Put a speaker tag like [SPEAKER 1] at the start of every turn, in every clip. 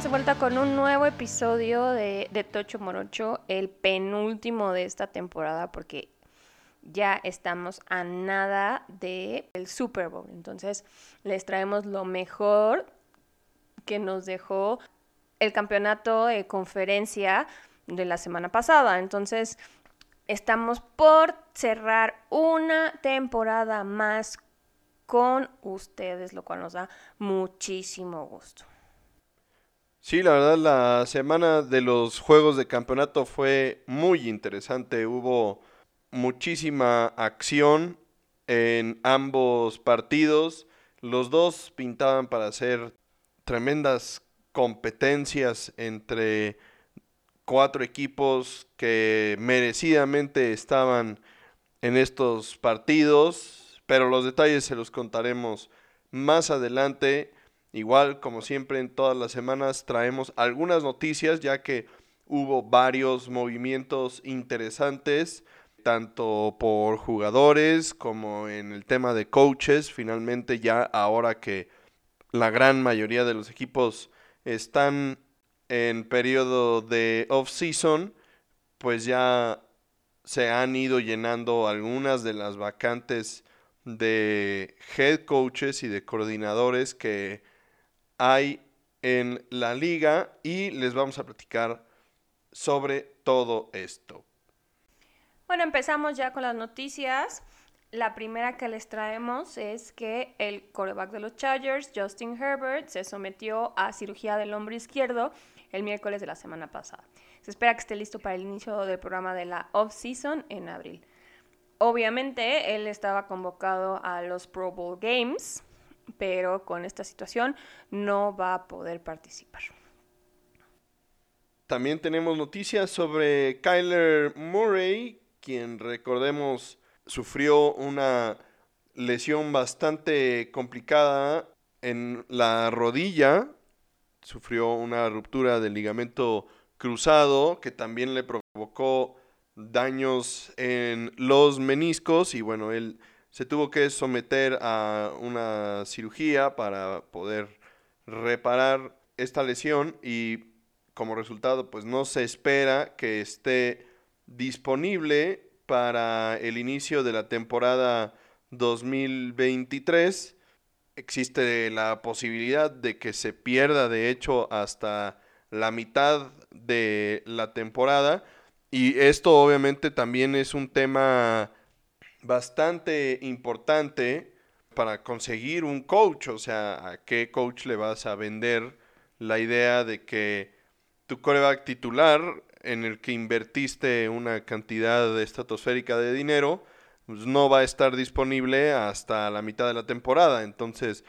[SPEAKER 1] Estamos de vuelta con un nuevo episodio de, de Tocho Morocho, el penúltimo de esta temporada, porque ya estamos a nada del el Super Bowl. Entonces, les traemos lo mejor que nos dejó el campeonato de conferencia de la semana pasada. Entonces, estamos por cerrar una temporada más con ustedes, lo cual nos da muchísimo gusto.
[SPEAKER 2] Sí, la verdad, la semana de los juegos de campeonato fue muy interesante. Hubo muchísima acción en ambos partidos. Los dos pintaban para hacer tremendas competencias entre cuatro equipos que merecidamente estaban en estos partidos, pero los detalles se los contaremos más adelante. Igual, como siempre, en todas las semanas traemos algunas noticias, ya que hubo varios movimientos interesantes tanto por jugadores como en el tema de coaches. Finalmente ya ahora que la gran mayoría de los equipos están en periodo de off-season, pues ya se han ido llenando algunas de las vacantes de head coaches y de coordinadores que hay en la liga y les vamos a platicar sobre todo esto.
[SPEAKER 1] Bueno, empezamos ya con las noticias. La primera que les traemos es que el quarterback de los Chargers, Justin Herbert, se sometió a cirugía del hombro izquierdo el miércoles de la semana pasada. Se espera que esté listo para el inicio del programa de la off-season en abril. Obviamente, él estaba convocado a los Pro Bowl Games, pero con esta situación no va a poder participar.
[SPEAKER 2] También tenemos noticias sobre Kyler Murray, quien recordemos sufrió una lesión bastante complicada en la rodilla, sufrió una ruptura del ligamento cruzado que también le provocó daños en los meniscos y bueno, él se tuvo que someter a una cirugía para poder reparar esta lesión y como resultado pues no se espera que esté disponible para el inicio de la temporada 2023. Existe la posibilidad de que se pierda, de hecho, hasta la mitad de la temporada. Y esto obviamente también es un tema bastante importante para conseguir un coach. O sea, ¿a qué coach le vas a vender la idea de que tu coreback titular en el que invertiste una cantidad estratosférica de dinero, pues no va a estar disponible hasta la mitad de la temporada. Entonces,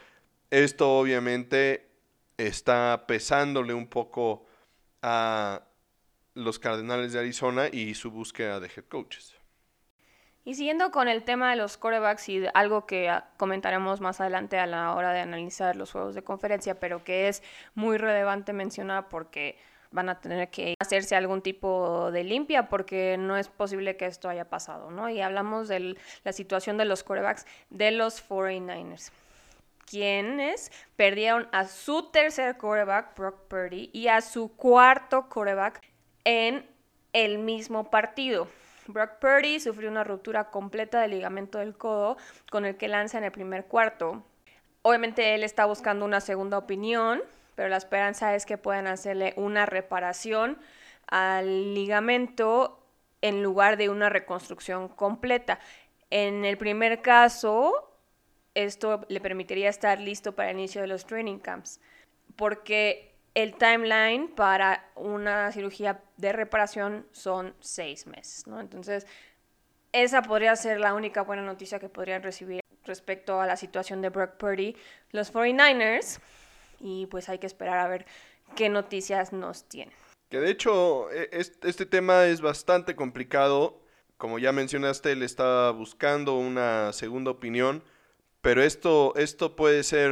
[SPEAKER 2] esto obviamente está pesándole un poco a los Cardenales de Arizona y su búsqueda de head coaches.
[SPEAKER 1] Y siguiendo con el tema de los corebacks y algo que comentaremos más adelante a la hora de analizar los juegos de conferencia, pero que es muy relevante mencionar porque van a tener que hacerse algún tipo de limpia porque no es posible que esto haya pasado, ¿no? Y hablamos de la situación de los corebacks de los 49ers quienes perdieron a su tercer quarterback, Brock Purdy, y a su cuarto quarterback en el mismo partido. Brock Purdy sufrió una ruptura completa del ligamento del codo con el que lanza en el primer cuarto. Obviamente él está buscando una segunda opinión pero la esperanza es que puedan hacerle una reparación al ligamento en lugar de una reconstrucción completa. En el primer caso, esto le permitiría estar listo para el inicio de los training camps, porque el timeline para una cirugía de reparación son seis meses, ¿no? Entonces, esa podría ser la única buena noticia que podrían recibir respecto a la situación de Brock Purdy. Los 49ers y pues hay que esperar a ver qué noticias nos tienen.
[SPEAKER 2] Que de hecho e, este tema es bastante complicado. Como ya mencionaste, él está buscando una segunda opinión, pero esto, esto puede ser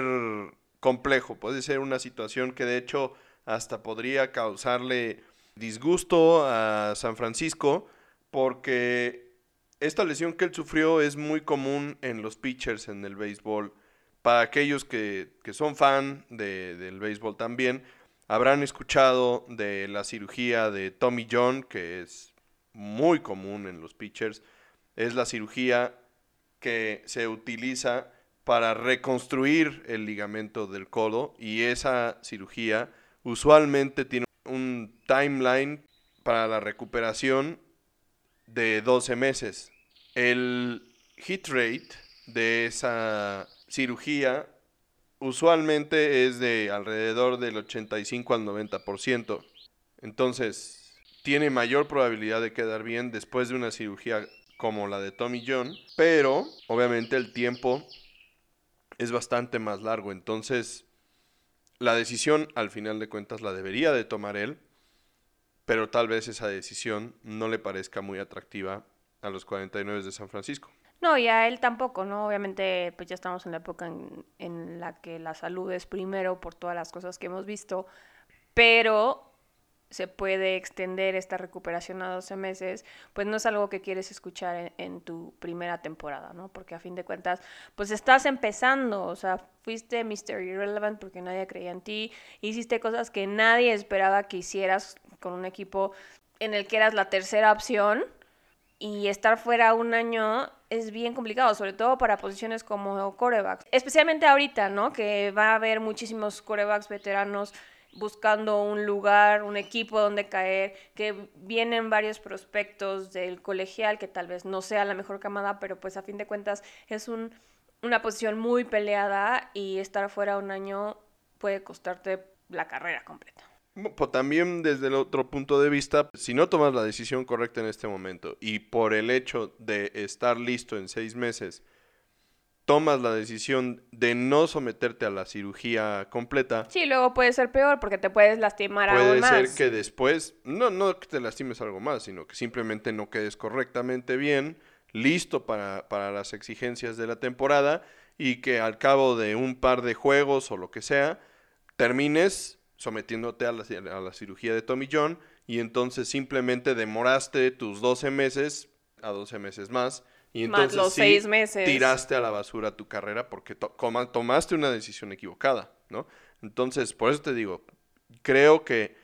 [SPEAKER 2] complejo, puede ser una situación que de hecho hasta podría causarle disgusto a San Francisco porque esta lesión que él sufrió es muy común en los pitchers en el béisbol para aquellos que, son fan de, del béisbol también, Habrán escuchado de la cirugía de Tommy John, que es muy común en los pitchers. Es la cirugía que se utiliza para reconstruir el ligamento del codo y esa cirugía usualmente tiene un timeline para la recuperación de 12 meses. El hit rate de esa cirugía usualmente es de alrededor del 85 al 90%. Entonces, tiene mayor probabilidad de quedar bien después de una cirugía como la de Tommy John, pero obviamente el tiempo es bastante más largo. Entonces, la decisión al final de cuentas la debería de tomar él, pero tal vez esa decisión no le parezca muy atractiva a los 49 de San Francisco.
[SPEAKER 1] No, y a él tampoco, ¿no? Obviamente, pues ya estamos en la época en, en, la que la salud es primero por todas las cosas que hemos visto, pero se puede extender esta recuperación a 12 meses, pues no es algo que quieres escuchar en, tu primera temporada, ¿no? Porque a fin de cuentas, pues estás empezando, o sea, fuiste Mr. Irrelevant porque nadie creía en ti, hiciste cosas que nadie esperaba que hicieras con un equipo en el que eras la tercera opción y estar fuera un año es bien complicado, sobre todo para posiciones como corebacks. Especialmente ahorita, ¿no? Que va a haber muchísimos corebacks veteranos buscando un lugar, un equipo donde caer, que vienen varios prospectos del colegial, que tal vez no sea la mejor camada, pero pues a fin de cuentas es un, una posición muy peleada y estar fuera un año puede costarte la carrera completa.
[SPEAKER 2] Pues también desde el otro punto de vista, si no tomas la decisión correcta en este momento y por el hecho de estar listo en seis meses, tomas la decisión de no someterte a la cirugía completa.
[SPEAKER 1] Sí, luego puede ser peor porque te puedes lastimar
[SPEAKER 2] puede
[SPEAKER 1] aún más.
[SPEAKER 2] Puede ser que después, no, no que te lastimes algo más, sino que simplemente no quedes correctamente bien, listo para, para las exigencias de la temporada y que al cabo de un par de juegos o lo que sea, termines sometiéndote a la, a la, cirugía de Tommy John y entonces simplemente demoraste tus 12 meses a 12 meses más y entonces
[SPEAKER 1] más los
[SPEAKER 2] sí,
[SPEAKER 1] seis meses.
[SPEAKER 2] tiraste a la basura tu carrera porque to tomaste una decisión equivocada, ¿no? Entonces, por eso te digo, creo que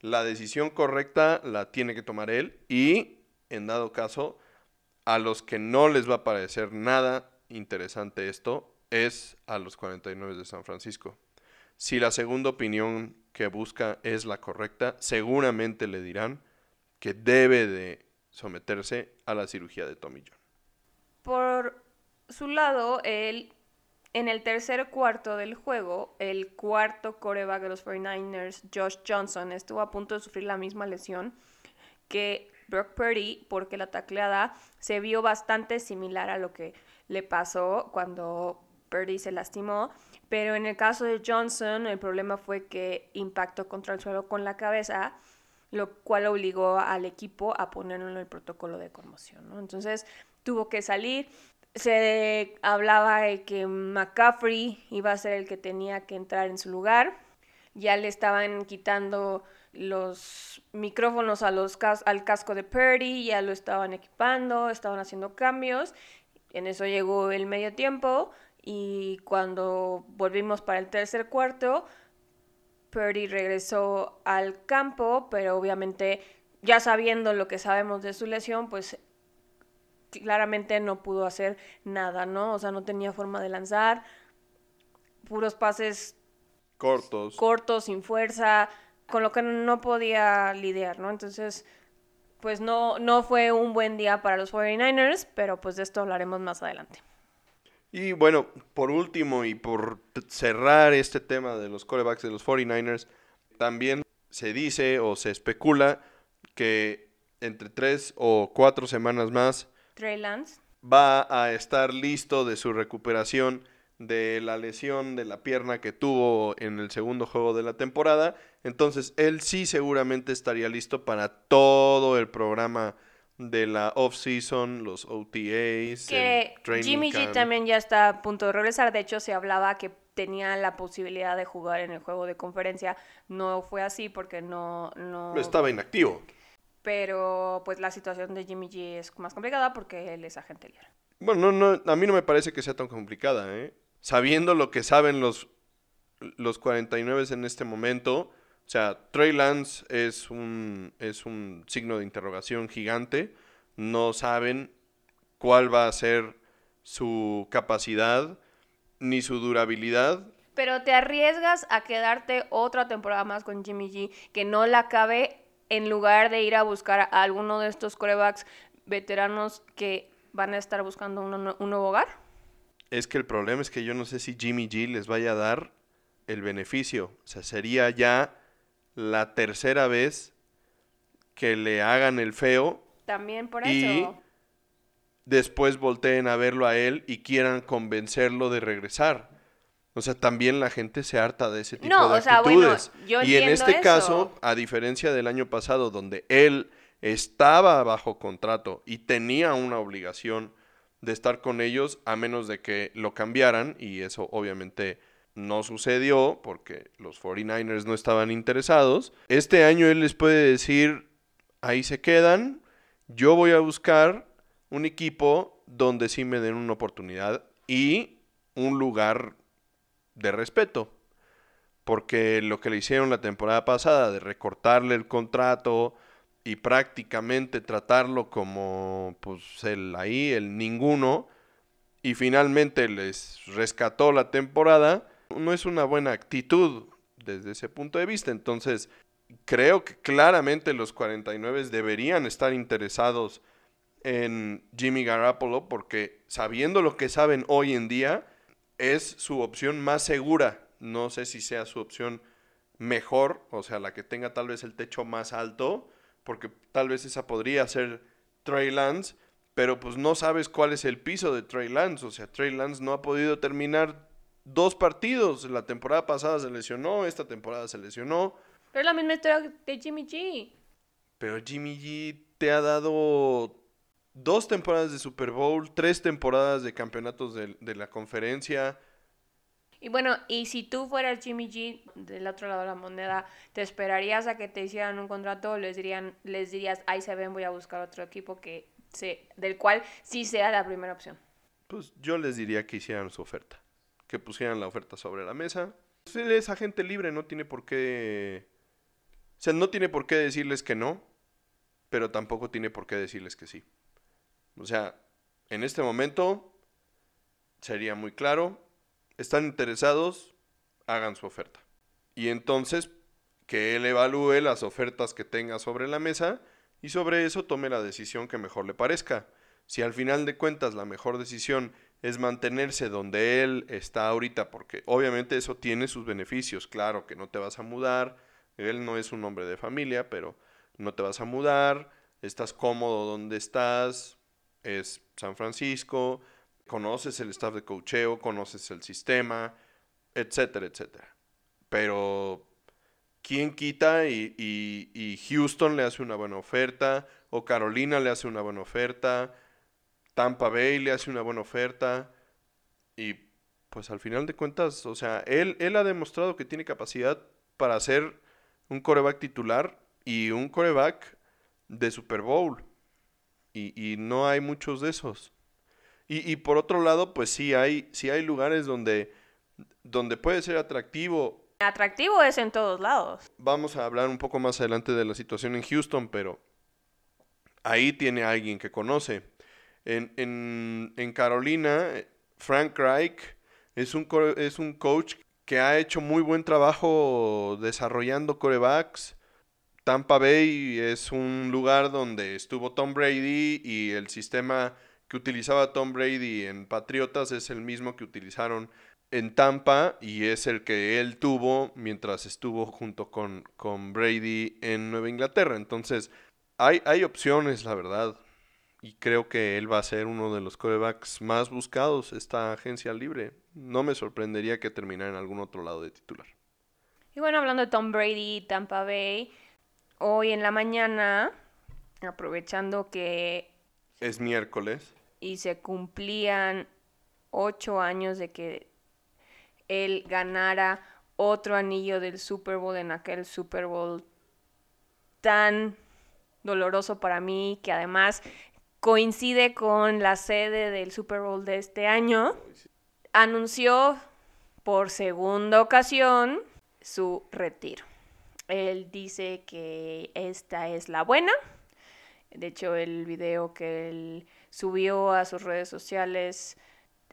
[SPEAKER 2] la decisión correcta la tiene que tomar él y, en dado caso, a los que no les va a parecer nada interesante esto es a los 49 de San Francisco. Si la segunda opinión que busca es la correcta, seguramente le dirán que debe de someterse a la cirugía de Tommy John.
[SPEAKER 1] Por su lado, él, en el tercer cuarto del juego, el cuarto coreback de los 49ers, Josh Johnson, estuvo a punto de sufrir la misma lesión que Brock Purdy, porque la tacleada se vio bastante similar a lo que le pasó cuando Purdy se lastimó. Pero en el caso de Johnson, el problema fue que impactó contra el suelo con la cabeza, lo cual obligó al equipo a ponerlo en el protocolo de conmoción. ¿no? Entonces tuvo que salir. Se hablaba de que McCaffrey iba a ser el que tenía que entrar en su lugar. Ya le estaban quitando los micrófonos a los cas al casco de Purdy, ya lo estaban equipando, estaban haciendo cambios. En eso llegó el medio tiempo y cuando volvimos para el tercer cuarto, Purdy regresó al campo, pero obviamente ya sabiendo lo que sabemos de su lesión, pues claramente no pudo hacer nada, ¿no? O sea, no tenía forma de lanzar, puros pases
[SPEAKER 2] cortos,
[SPEAKER 1] cortos, sin fuerza, con lo que no podía lidiar, ¿no? Entonces, pues no, no fue un buen día para los 49ers, pero pues de esto hablaremos más adelante.
[SPEAKER 2] Y bueno, por último y por cerrar este tema de los corebacks de los 49ers, también se dice o se especula que entre tres o cuatro semanas más
[SPEAKER 1] Trey Lance
[SPEAKER 2] va a estar listo de su recuperación de la lesión de la pierna que tuvo en el segundo juego de la temporada. Entonces él sí seguramente estaría listo para todo el programa de la off-season, los OTAs,
[SPEAKER 1] que
[SPEAKER 2] el training
[SPEAKER 1] Jimmy
[SPEAKER 2] camp.
[SPEAKER 1] G también ya está a punto de regresar. De hecho, se hablaba que tenía la posibilidad de jugar en el juego de conferencia. No fue así porque no... no...
[SPEAKER 2] Estaba inactivo.
[SPEAKER 1] Pero pues la situación de Jimmy G es más complicada porque él es agente libre.
[SPEAKER 2] Bueno, no, no, a mí no me parece que sea tan complicada, ¿eh? Sabiendo lo que saben los, los 49 en este momento, o sea, Trey Lance es un, es un signo de interrogación gigante. No saben cuál va a ser su capacidad ni su durabilidad.
[SPEAKER 1] Pero te arriesgas a quedarte otra temporada más con Jimmy G, que no la cabe en lugar de ir a buscar a alguno de estos corebacks veteranos que van a estar buscando un, un nuevo hogar.
[SPEAKER 2] Es que el problema es que yo no sé si Jimmy G les vaya a dar el beneficio. O sea, sería ya la tercera vez que le hagan el feo.
[SPEAKER 1] También por
[SPEAKER 2] y
[SPEAKER 1] eso.
[SPEAKER 2] después volteen a verlo a él y quieran convencerlo de regresar. O sea, también la gente se harta de ese tipo
[SPEAKER 1] No,
[SPEAKER 2] de
[SPEAKER 1] o sea, bueno,
[SPEAKER 2] actitudes.
[SPEAKER 1] yo
[SPEAKER 2] y en este
[SPEAKER 1] eso.
[SPEAKER 2] caso, a diferencia del año pasado, donde él estaba bajo contrato y tenía una obligación de estar con ellos, a menos de que lo cambiaran, y eso obviamente no sucedió porque los 49ers no estaban interesados. Este año él les puede decir, ahí se quedan, yo voy a buscar un equipo donde sí me den una oportunidad y un lugar de respeto. Porque lo que le hicieron la temporada pasada de recortarle el contrato y prácticamente tratarlo como pues el ahí, el ninguno, y finalmente les rescató la temporada, no es una buena actitud desde ese punto de vista. Entonces, creo que claramente los 49 deberían estar interesados en Jimmy Garoppolo porque sabiendo lo que saben hoy en día, es su opción más segura. No sé si sea su opción mejor, o sea, la que tenga tal vez el techo más alto, porque tal vez esa podría ser Trey Lance, pero pues no sabes cuál es el piso de Trey Lance. O sea, Trey Lance no ha podido terminar dos partidos. La temporada pasada se lesionó, esta temporada se lesionó.
[SPEAKER 1] Pero es la misma historia de Jimmy G.
[SPEAKER 2] Pero Jimmy G te ha dado dos temporadas de Super Bowl, tres temporadas de campeonatos de, de la conferencia.
[SPEAKER 1] Y bueno, y si tú fueras Jimmy G del otro lado de la moneda, ¿te esperarías a que te hicieran un contrato o les, dirían, les dirías, ahí se ven, voy a buscar otro equipo que se, del cual sí sea la primera opción?
[SPEAKER 2] Pues yo les diría que hicieran su oferta, que pusieran la oferta sobre la mesa. Él es agente libre, no tiene por qué... O sea, no tiene por qué decirles que no, pero tampoco tiene por qué decirles que sí. O sea, en este momento sería muy claro, están interesados, hagan su oferta. Y entonces que él evalúe las ofertas que tenga sobre la mesa y sobre eso tome la decisión que mejor le parezca. Si al final de cuentas la mejor decisión es mantenerse donde él está ahorita, porque obviamente eso tiene sus beneficios, claro que no te vas a mudar, él no es un hombre de familia, pero no te vas a mudar, estás cómodo donde estás, es San Francisco, conoces el staff de cocheo, conoces el sistema, etcétera, etcétera. Pero, ¿quién quita y, y, Houston le hace una buena oferta? ¿O Carolina le hace una buena oferta? ¿Tampa Bay le hace una buena oferta? Y pues al final de cuentas, o sea, él, él ha demostrado que tiene capacidad para ser un coreback titular y un coreback de Super Bowl. Y, y no hay muchos de esos. Y, y, por otro lado, pues sí hay, sí hay lugares donde, donde puede ser atractivo.
[SPEAKER 1] Atractivo es en todos lados.
[SPEAKER 2] Vamos a hablar un poco más adelante de la situación en Houston, pero ahí tiene alguien que conoce. En, en, en Carolina, Frank Reich es un, es un coach que ha hecho muy buen trabajo desarrollando corebacks. Tampa Bay es un lugar donde estuvo Tom Brady y el sistema que utilizaba Tom Brady en Patriotas es el mismo que utilizaron en Tampa y es el que él tuvo mientras estuvo junto con, con Brady en Nueva Inglaterra. Entonces, hay, hay opciones, la verdad. Y creo que él va a ser uno de los corebacks más buscados esta agencia libre. No me sorprendería que terminara en algún otro lado de titular.
[SPEAKER 1] Y bueno, hablando de Tom Brady Tampa Bay, hoy en la mañana, aprovechando que...
[SPEAKER 2] Es miércoles.
[SPEAKER 1] Y se cumplían ocho años de que él ganara otro anillo del Super Bowl en aquel Super Bowl tan doloroso para mí, que además coincide con la sede del Super Bowl de este año, anunció por segunda ocasión su retiro. Él dice que esta es la buena. De hecho, el video que él subió a sus redes sociales,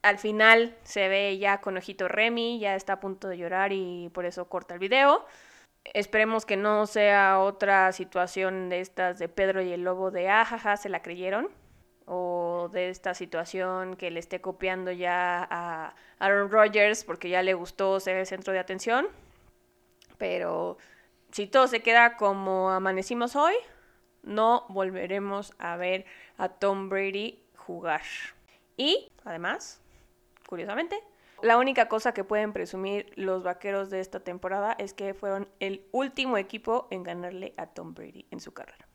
[SPEAKER 1] al final se ve ya con ojito Remy, ya está a punto de llorar y por eso corta el video. Esperemos que no sea otra situación de estas de Pedro y el lobo de ajaja, se la creyeron. O de esta situación que le esté copiando ya a Aaron Rodgers porque ya le gustó ser el centro de atención. Pero si todo se queda como amanecimos hoy, no volveremos a ver a Tom Brady jugar. Y, además, curiosamente, la única cosa que pueden presumir los vaqueros de esta temporada es que fueron el último equipo en ganarle a Tom Brady en su carrera.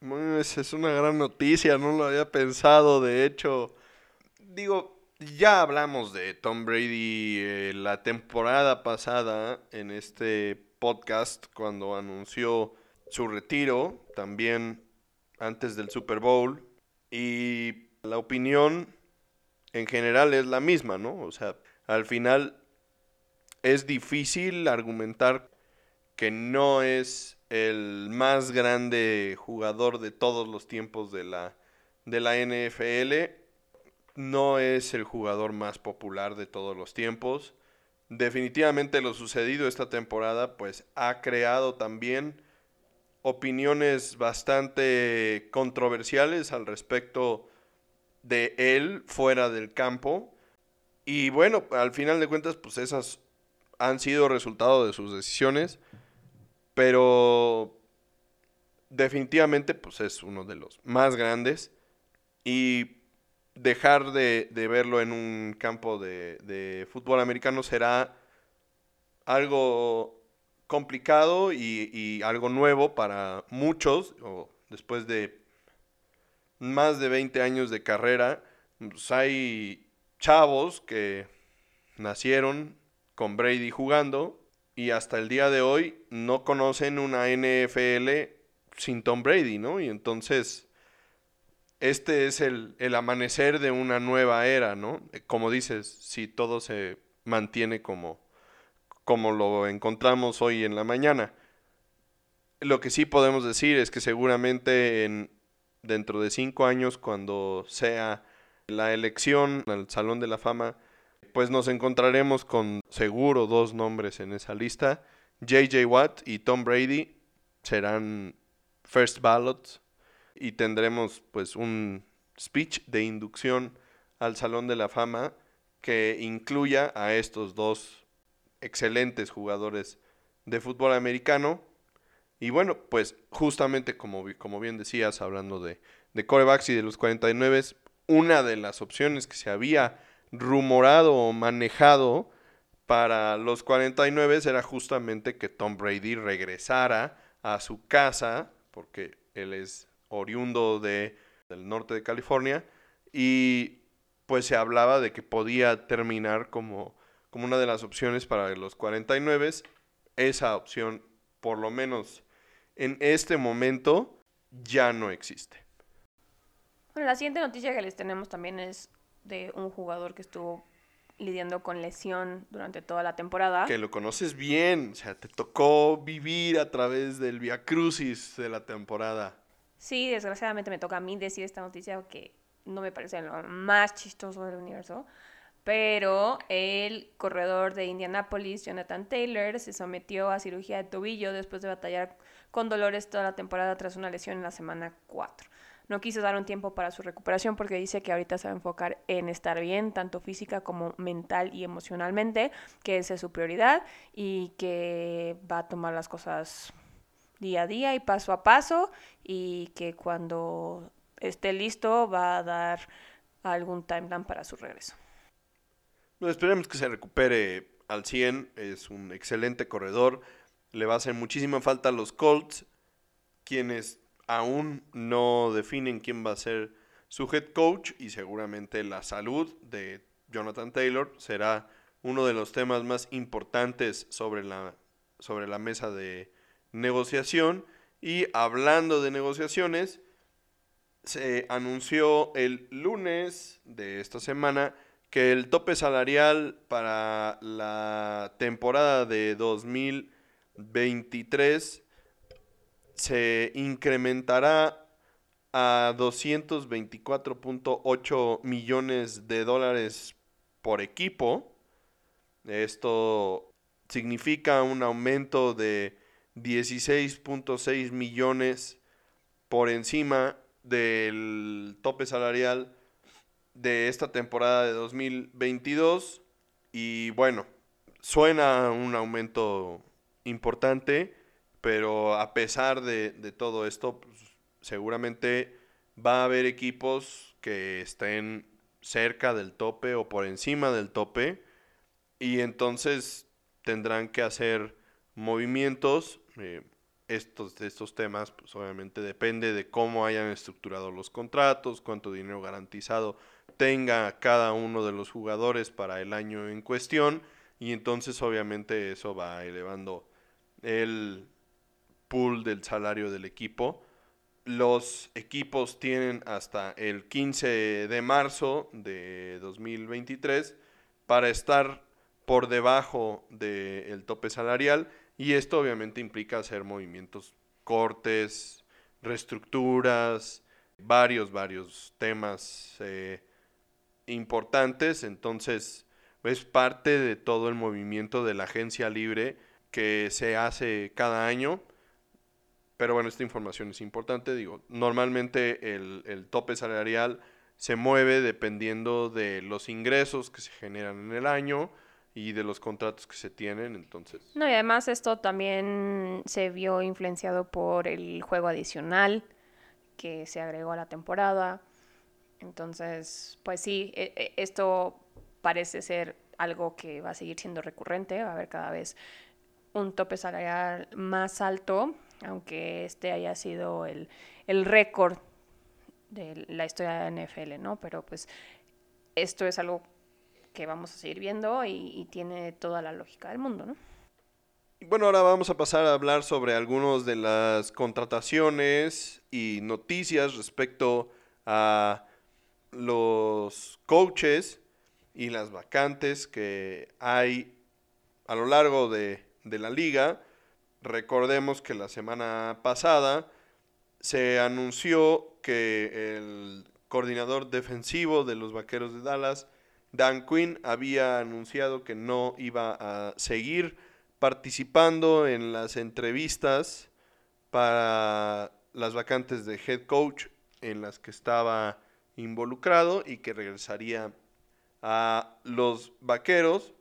[SPEAKER 2] es una gran noticia, no lo había pensado, de hecho. Digo, ya hablamos de Tom Brady eh, la temporada pasada en este podcast cuando anunció su retiro, también antes del Super Bowl. Y la opinión en general es la misma, ¿no? O sea, al final es difícil argumentar que no es el más grande jugador de todos los tiempos de la, de la NFL. No es el jugador más popular de todos los tiempos. Definitivamente lo sucedido esta temporada pues ha creado también opiniones bastante controversiales al respecto de él fuera del campo. Y bueno, al final de cuentas, pues esas han sido resultado de sus decisiones. Pero definitivamente, pues es uno de los más grandes. Y dejar de, verlo en un campo de, de fútbol americano será algo complicado y, algo nuevo para muchos, o después de más de 20 años de carrera, pues hay chavos que nacieron con Brady jugando y hasta el día de hoy no conocen una NFL sin Tom Brady, ¿no? Y entonces, este es el, el amanecer de una nueva era, ¿no? Como dices, si todo se mantiene como como lo encontramos hoy en la mañana. Lo que sí podemos decir es que seguramente en, dentro de cinco años, cuando sea la elección al Salón de la Fama, pues nos encontraremos con seguro dos nombres en esa lista. JJ Watt y Tom Brady serán first ballots y tendremos pues un speech de inducción al Salón de la Fama que incluya a estos dos excelentes jugadores de fútbol americano. Y bueno, pues justamente como, como bien decías, hablando de, de corebacks y de los 49, una de las opciones que se había rumorado o manejado para los 49 era justamente que Tom Brady regresara a su casa, porque él es oriundo de, del norte de California, y pues se hablaba de que podía terminar como como una de las opciones para los 49. Esa opción, por lo menos en este momento, ya no existe.
[SPEAKER 1] Bueno, la siguiente noticia que les tenemos también es de un jugador que estuvo lidiando con lesión durante toda la temporada.
[SPEAKER 2] Que lo conoces bien, o sea, te tocó vivir a través del Via Crucis de la temporada.
[SPEAKER 1] Sí, desgraciadamente me toca a mí decir esta noticia que no me parece lo más chistoso del universo pero el corredor de Indianapolis, Jonathan Taylor, se sometió a cirugía de tobillo después de batallar con dolores toda la temporada tras una lesión en la semana 4. No quiso dar un tiempo para su recuperación porque dice que ahorita se va a enfocar en estar bien, tanto física como mental y emocionalmente, que esa es su prioridad y que va a tomar las cosas día a día y paso a paso y que cuando esté listo va a dar algún timeline para su regreso
[SPEAKER 2] esperemos que se recupere al 100. Es un excelente corredor. Le va a hacer muchísima falta a los Colts, quienes aún no definen quién va a ser su head coach y seguramente la salud de Jonathan Taylor será uno de los temas más importantes sobre la, sobre la mesa de negociación. Y hablando de negociaciones, se anunció el lunes de esta semana que el tope salarial para la temporada de 2020 2023 se incrementará a 224.8 millones de dólares por equipo. Esto significa un aumento de 16.6 millones por encima del tope salarial de esta temporada de 2022. Y bueno, suena un aumento importante, pero a pesar de, todo esto, pues, seguramente va a haber equipos que estén cerca del tope o por encima del tope y entonces tendrán que hacer movimientos. Eh, estos, estos temas, pues obviamente depende de cómo hayan estructurado los contratos, cuánto dinero garantizado tenga cada uno de los jugadores para el año en cuestión y entonces obviamente eso va elevando el pool del salario del equipo. Los equipos tienen hasta el 15 de marzo de 2023 para estar por debajo del tope salarial y esto obviamente implica hacer movimientos cortes, reestructuras, varios, varios temas eh, importantes. Entonces, es parte de todo el movimiento de la agencia libre que se hace cada año. Pero bueno, esta información es importante. Digo, normalmente el, el tope salarial se mueve dependiendo de los ingresos que se generan en el año y de los contratos que se tienen, entonces.
[SPEAKER 1] No, y además esto también se vio influenciado por el juego adicional que se agregó a la temporada. Entonces, pues sí, e, e, esto parece ser algo que va a seguir siendo recurrente, va a haber cada vez un tope salarial más alto, aunque este haya sido el, el récord de la historia de la NFL, ¿no? Pero pues esto es algo que vamos a seguir viendo y, tiene toda la lógica del mundo, ¿no?
[SPEAKER 2] Bueno, ahora vamos a pasar a hablar sobre algunas de las contrataciones y noticias respecto a los coaches y las vacantes que hay a lo largo de, de la liga. Recordemos que la semana pasada se anunció que el coordinador defensivo de los Vaqueros de Dallas Dan Quinn había anunciado que no iba a seguir participando en las entrevistas para las vacantes de head coach en las que estaba involucrado y que regresaría a los vaqueros.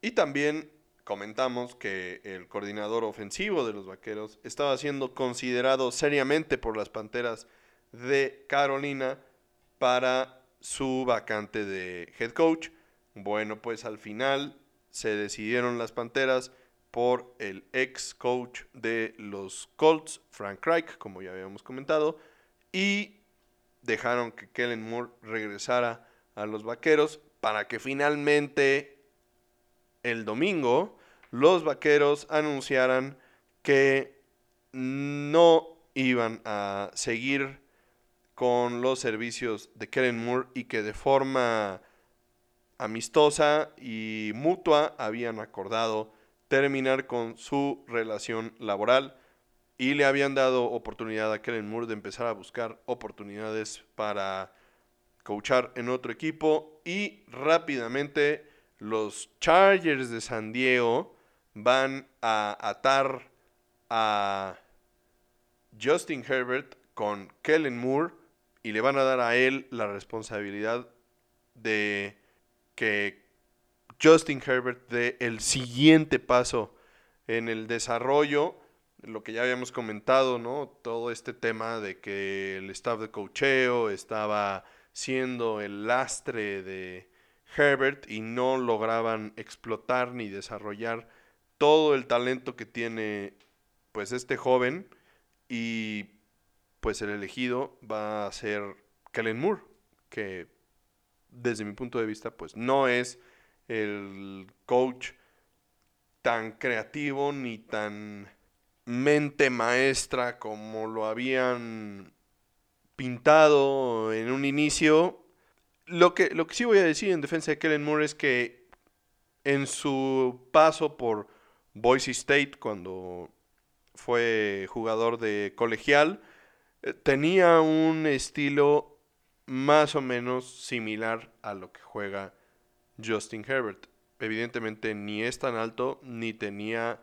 [SPEAKER 2] Y también comentamos que el coordinador ofensivo de los vaqueros estaba siendo considerado seriamente por las Panteras de Carolina para su vacante de head coach. Bueno, pues al final se decidieron las Panteras por el ex coach de los Colts, Frank Reich, como ya habíamos comentado, y dejaron que Kellen Moore regresara a los Vaqueros para que finalmente el domingo los Vaqueros anunciaran que no iban a seguir con los servicios de Kellen Moore y que de forma amistosa y mutua habían acordado terminar con su relación laboral y le habían dado oportunidad a Kellen Moore de empezar a buscar oportunidades para coachar en otro equipo y rápidamente los Chargers de San Diego van a atar a Justin Herbert con Kellen Moore y le van a dar a él la responsabilidad de que Justin Herbert dé el siguiente paso en el desarrollo, lo que ya habíamos comentado, ¿no? Todo este tema de que el staff de cocheo estaba siendo el lastre de Herbert y no lograban explotar ni desarrollar todo el talento que tiene pues este joven y pues el elegido va a ser Kellen Moore, que desde mi punto de vista, pues no es el coach tan creativo ni tan mente maestra como lo habían pintado en un inicio. Lo que, lo que sí voy a decir en defensa de Kellen Moore es que en su paso por Boise State cuando fue jugador de colegial. Eh, tenía un estilo más o menos similar a lo que juega Justin Herbert. Evidentemente ni es tan alto ni tenía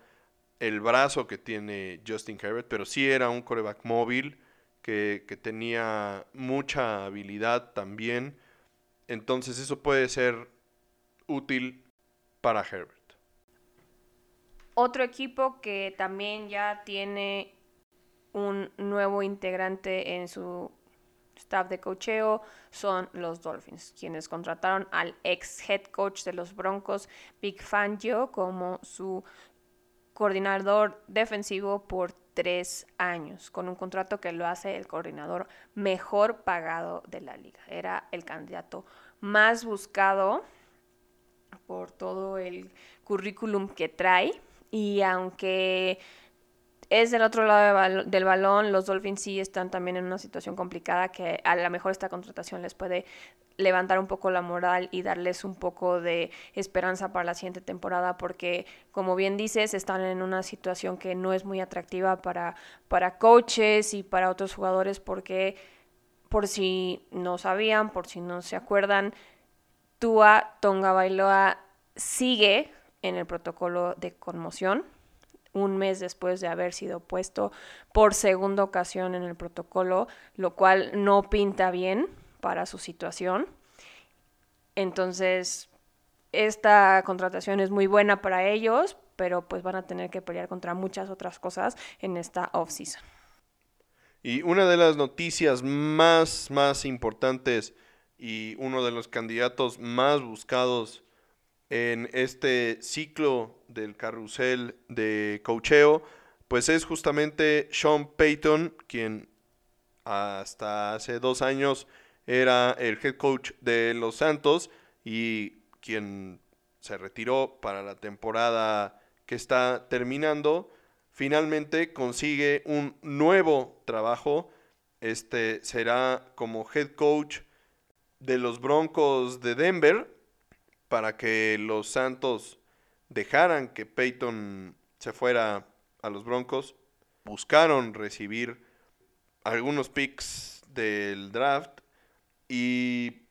[SPEAKER 2] el brazo que tiene Justin Herbert, pero sí era un coreback móvil que, que tenía mucha habilidad también. Entonces eso puede ser útil para Herbert.
[SPEAKER 1] Otro equipo que también ya tiene un nuevo integrante en su staff de cocheo son los Dolphins, quienes contrataron al ex head coach de los Broncos, Big Fangio, como su coordinador defensivo por tres años, con un contrato que lo hace el coordinador mejor pagado de la liga. Era el candidato más buscado por todo el currículum que trae y aunque es del otro lado del balón, los Dolphins sí están también en una situación complicada que a lo mejor esta contratación les puede levantar un poco la moral y darles un poco de esperanza para la siguiente temporada porque como bien dices están en una situación que no es muy atractiva para, para coaches y para otros jugadores porque por si no sabían, por si no se acuerdan, Tua Tonga Bailoa sigue en el protocolo de conmoción un mes después de haber sido puesto por segunda ocasión en el protocolo, lo cual no pinta bien para su situación. Entonces, esta contratación es muy buena para ellos, pero pues van a tener que pelear contra muchas otras cosas en esta offseason.
[SPEAKER 2] Y una de las noticias más, más importantes y uno de los candidatos más buscados en este ciclo del carrusel de cocheo, pues es justamente Sean Payton, quien hasta hace dos años era el head coach de los Santos y quien se retiró para la temporada que está terminando, finalmente consigue un nuevo trabajo. Este será como head coach de los Broncos de Denver para que los Santos dejaran que Peyton se fuera a los Broncos. Buscaron recibir algunos picks del draft y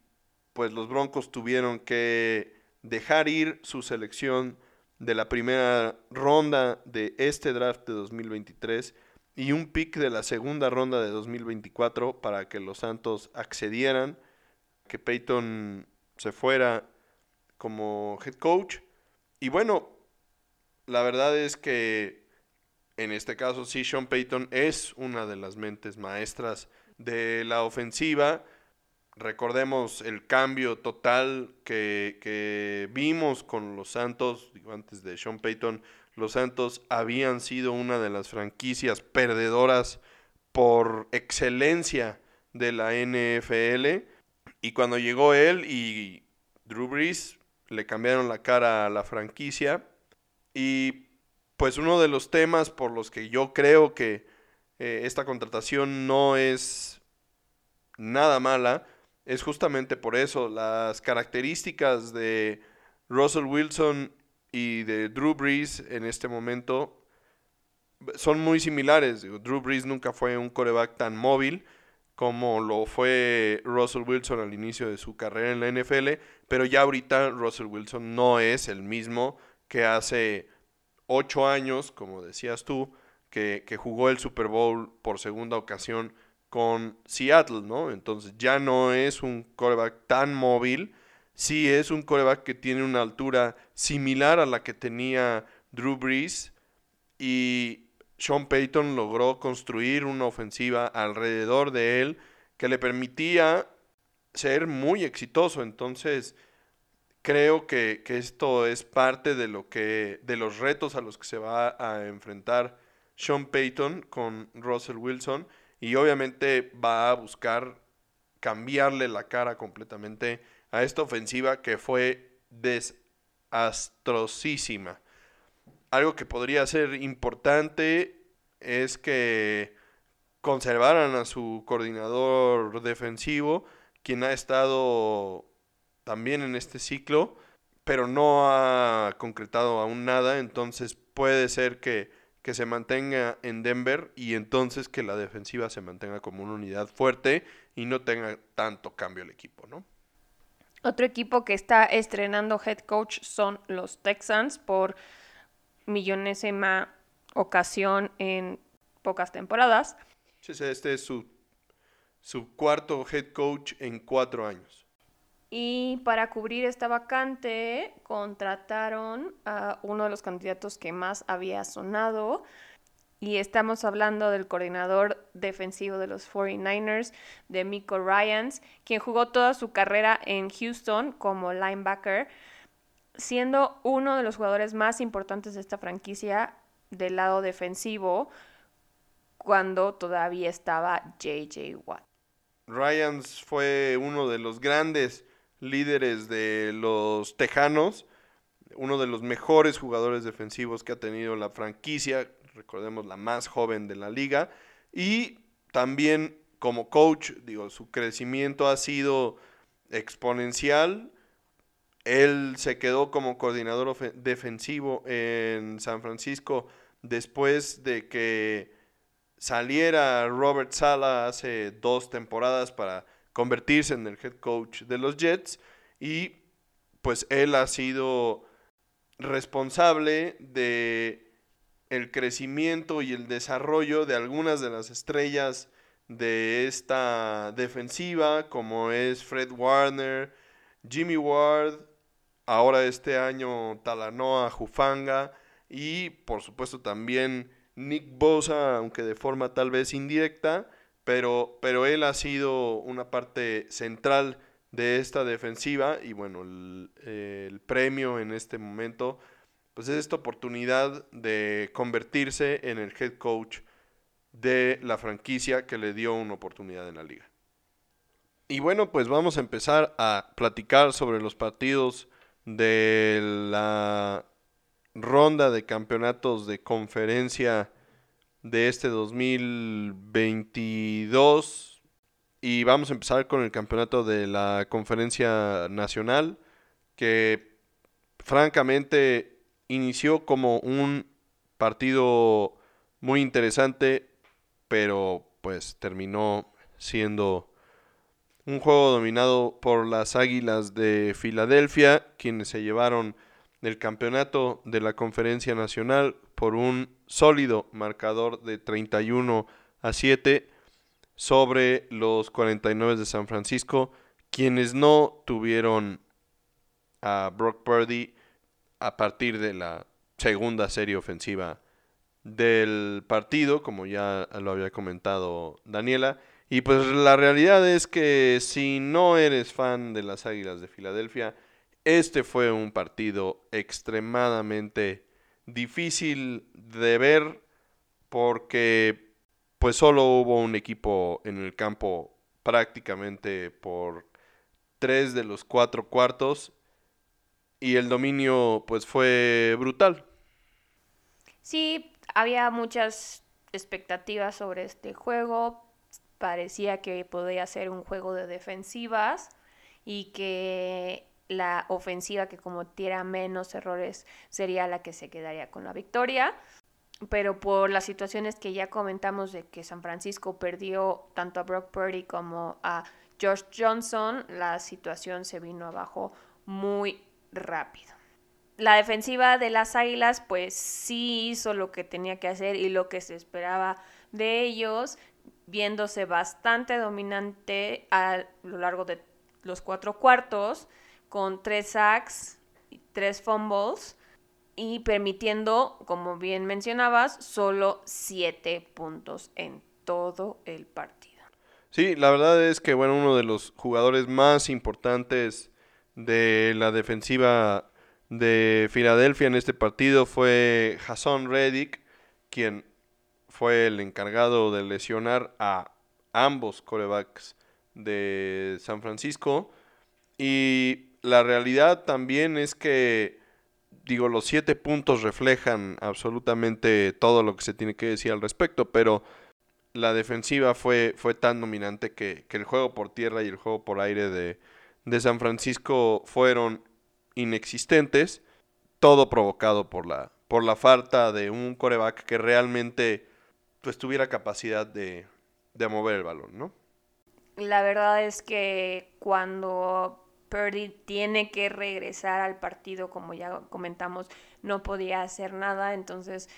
[SPEAKER 2] pues los Broncos tuvieron que dejar ir su selección de la primera ronda de este draft de 2023 y un pick de la segunda ronda de 2024 para que los Santos accedieran que Peyton se fuera como head coach. Y bueno, la verdad es que en este caso sí, Sean Payton es una de las mentes maestras de la ofensiva. Recordemos el cambio total que, vimos con los Santos. antes de Sean Payton, los Santos habían sido una de las franquicias perdedoras por excelencia de la NFL. Y cuando llegó él y Drew Brees, le cambiaron la cara a la franquicia. Y pues uno de los temas por los que yo creo que eh, esta contratación no es nada mala es justamente por eso. Las características de Russell Wilson y de Drew Brees en este momento son muy similares. Drew Brees nunca fue un coreback tan móvil como lo fue Russell Wilson al inicio de su carrera en la NFL, pero ya ahorita Russell Wilson no es el mismo que hace ocho años, como decías tú, que, jugó el Super Bowl por segunda ocasión con Seattle, ¿no? Entonces ya no es un coreback tan móvil, sí es un coreback que tiene una altura similar a la que tenía Drew Brees y sean Payton logró construir una ofensiva alrededor de él que le permitía ser muy exitoso. Entonces, creo que, esto es parte de lo que. de los retos a los que se va a enfrentar Sean Payton con Russell Wilson. Y obviamente va a buscar cambiarle la cara completamente a esta ofensiva que fue desastrosísima algo que podría ser importante es que conservaran a su coordinador defensivo, quien ha estado también en este ciclo, pero no ha concretado aún nada, entonces puede ser que, que se mantenga en Denver y entonces que la defensiva se mantenga como una unidad fuerte y no tenga tanto cambio el equipo, ¿no?
[SPEAKER 1] Otro equipo que está estrenando head coach son los Texans por millonésima ocasión en pocas temporadas.
[SPEAKER 2] Este es su, su cuarto head coach en cuatro años.
[SPEAKER 1] Y para cubrir esta vacante contrataron a uno de los candidatos que más había sonado. Y estamos hablando del coordinador defensivo de los 49ers, de Miko Ryans, quien jugó toda su carrera en Houston como linebacker, siendo uno de los jugadores más importantes de esta franquicia del lado defensivo cuando todavía estaba JJ Watt.
[SPEAKER 2] Ryans fue uno de los grandes líderes de los Tejanos, uno de los mejores jugadores defensivos que ha tenido la franquicia, recordemos la más joven de la liga, y también como coach, digo, su crecimiento ha sido exponencial. Él se quedó como coordinador defensivo en San Francisco después de que saliera Robert Sala hace dos temporadas para convertirse en el head coach de los Jets y pues él ha sido responsable de el crecimiento y el desarrollo de algunas de las estrellas de esta defensiva como es Fred Warner, Jimmy Ward, ahora este año Talanoa Jufanga y por supuesto también Nick Bosa, aunque de forma tal vez indirecta, pero, pero él ha sido una parte central de esta defensiva y bueno, el, premio en este momento pues es esta oportunidad de convertirse en el head coach de la franquicia que le dio una oportunidad en la liga. Y bueno, pues vamos a empezar a platicar sobre los partidos de la ronda de campeonatos de conferencia de este 2022 y vamos a empezar con el campeonato de la conferencia nacional que francamente inició como un partido muy interesante pero pues terminó siendo un juego dominado por las Águilas de Filadelfia quienes se llevaron el campeonato de la conferencia nacional por un sólido marcador de 31 a 7 sobre los 49 de San Francisco, quienes no tuvieron a Brock Purdy a partir de la segunda serie ofensiva del partido, como ya lo había comentado Daniela. Y pues la realidad es que si no eres fan de las Águilas de Filadelfia, este fue un partido extremadamente difícil de ver porque pues solo hubo un equipo en el campo prácticamente por tres de los cuatro cuartos y el dominio pues fue brutal.
[SPEAKER 1] Sí, había muchas expectativas sobre este juego. Parecía que podía ser un juego de defensivas y que la ofensiva que cometiera menos errores sería la que se quedaría con la victoria. Pero por las situaciones que ya comentamos de que San Francisco perdió tanto a Brock Purdy como a Josh Johnson, la situación se vino abajo muy rápido. La defensiva de las Águilas pues sí hizo lo que tenía que hacer y lo que se esperaba de ellos, viéndose bastante dominante a lo largo de los cuatro cuartos con tres sacks, tres fumbles y permitiendo, como bien mencionabas, solo siete puntos en todo el partido.
[SPEAKER 2] Sí, la verdad es que bueno, uno de los jugadores más importantes de la defensiva de Filadelfia en este partido fue Jason Reddick, quien fue el encargado de lesionar a ambos corebacks de San Francisco. Y la realidad también es que, digo, los siete puntos reflejan absolutamente todo lo que se tiene que decir al respecto, pero la defensiva fue, fue tan dominante que, el juego por tierra y el juego por aire de, de San Francisco fueron inexistentes, todo provocado por la, por la falta de un coreback que realmente pues, tuviera capacidad de, de mover el balón, ¿no?
[SPEAKER 1] La verdad es que cuando Purdy tiene que regresar al partido, como ya comentamos, no podía hacer nada, entonces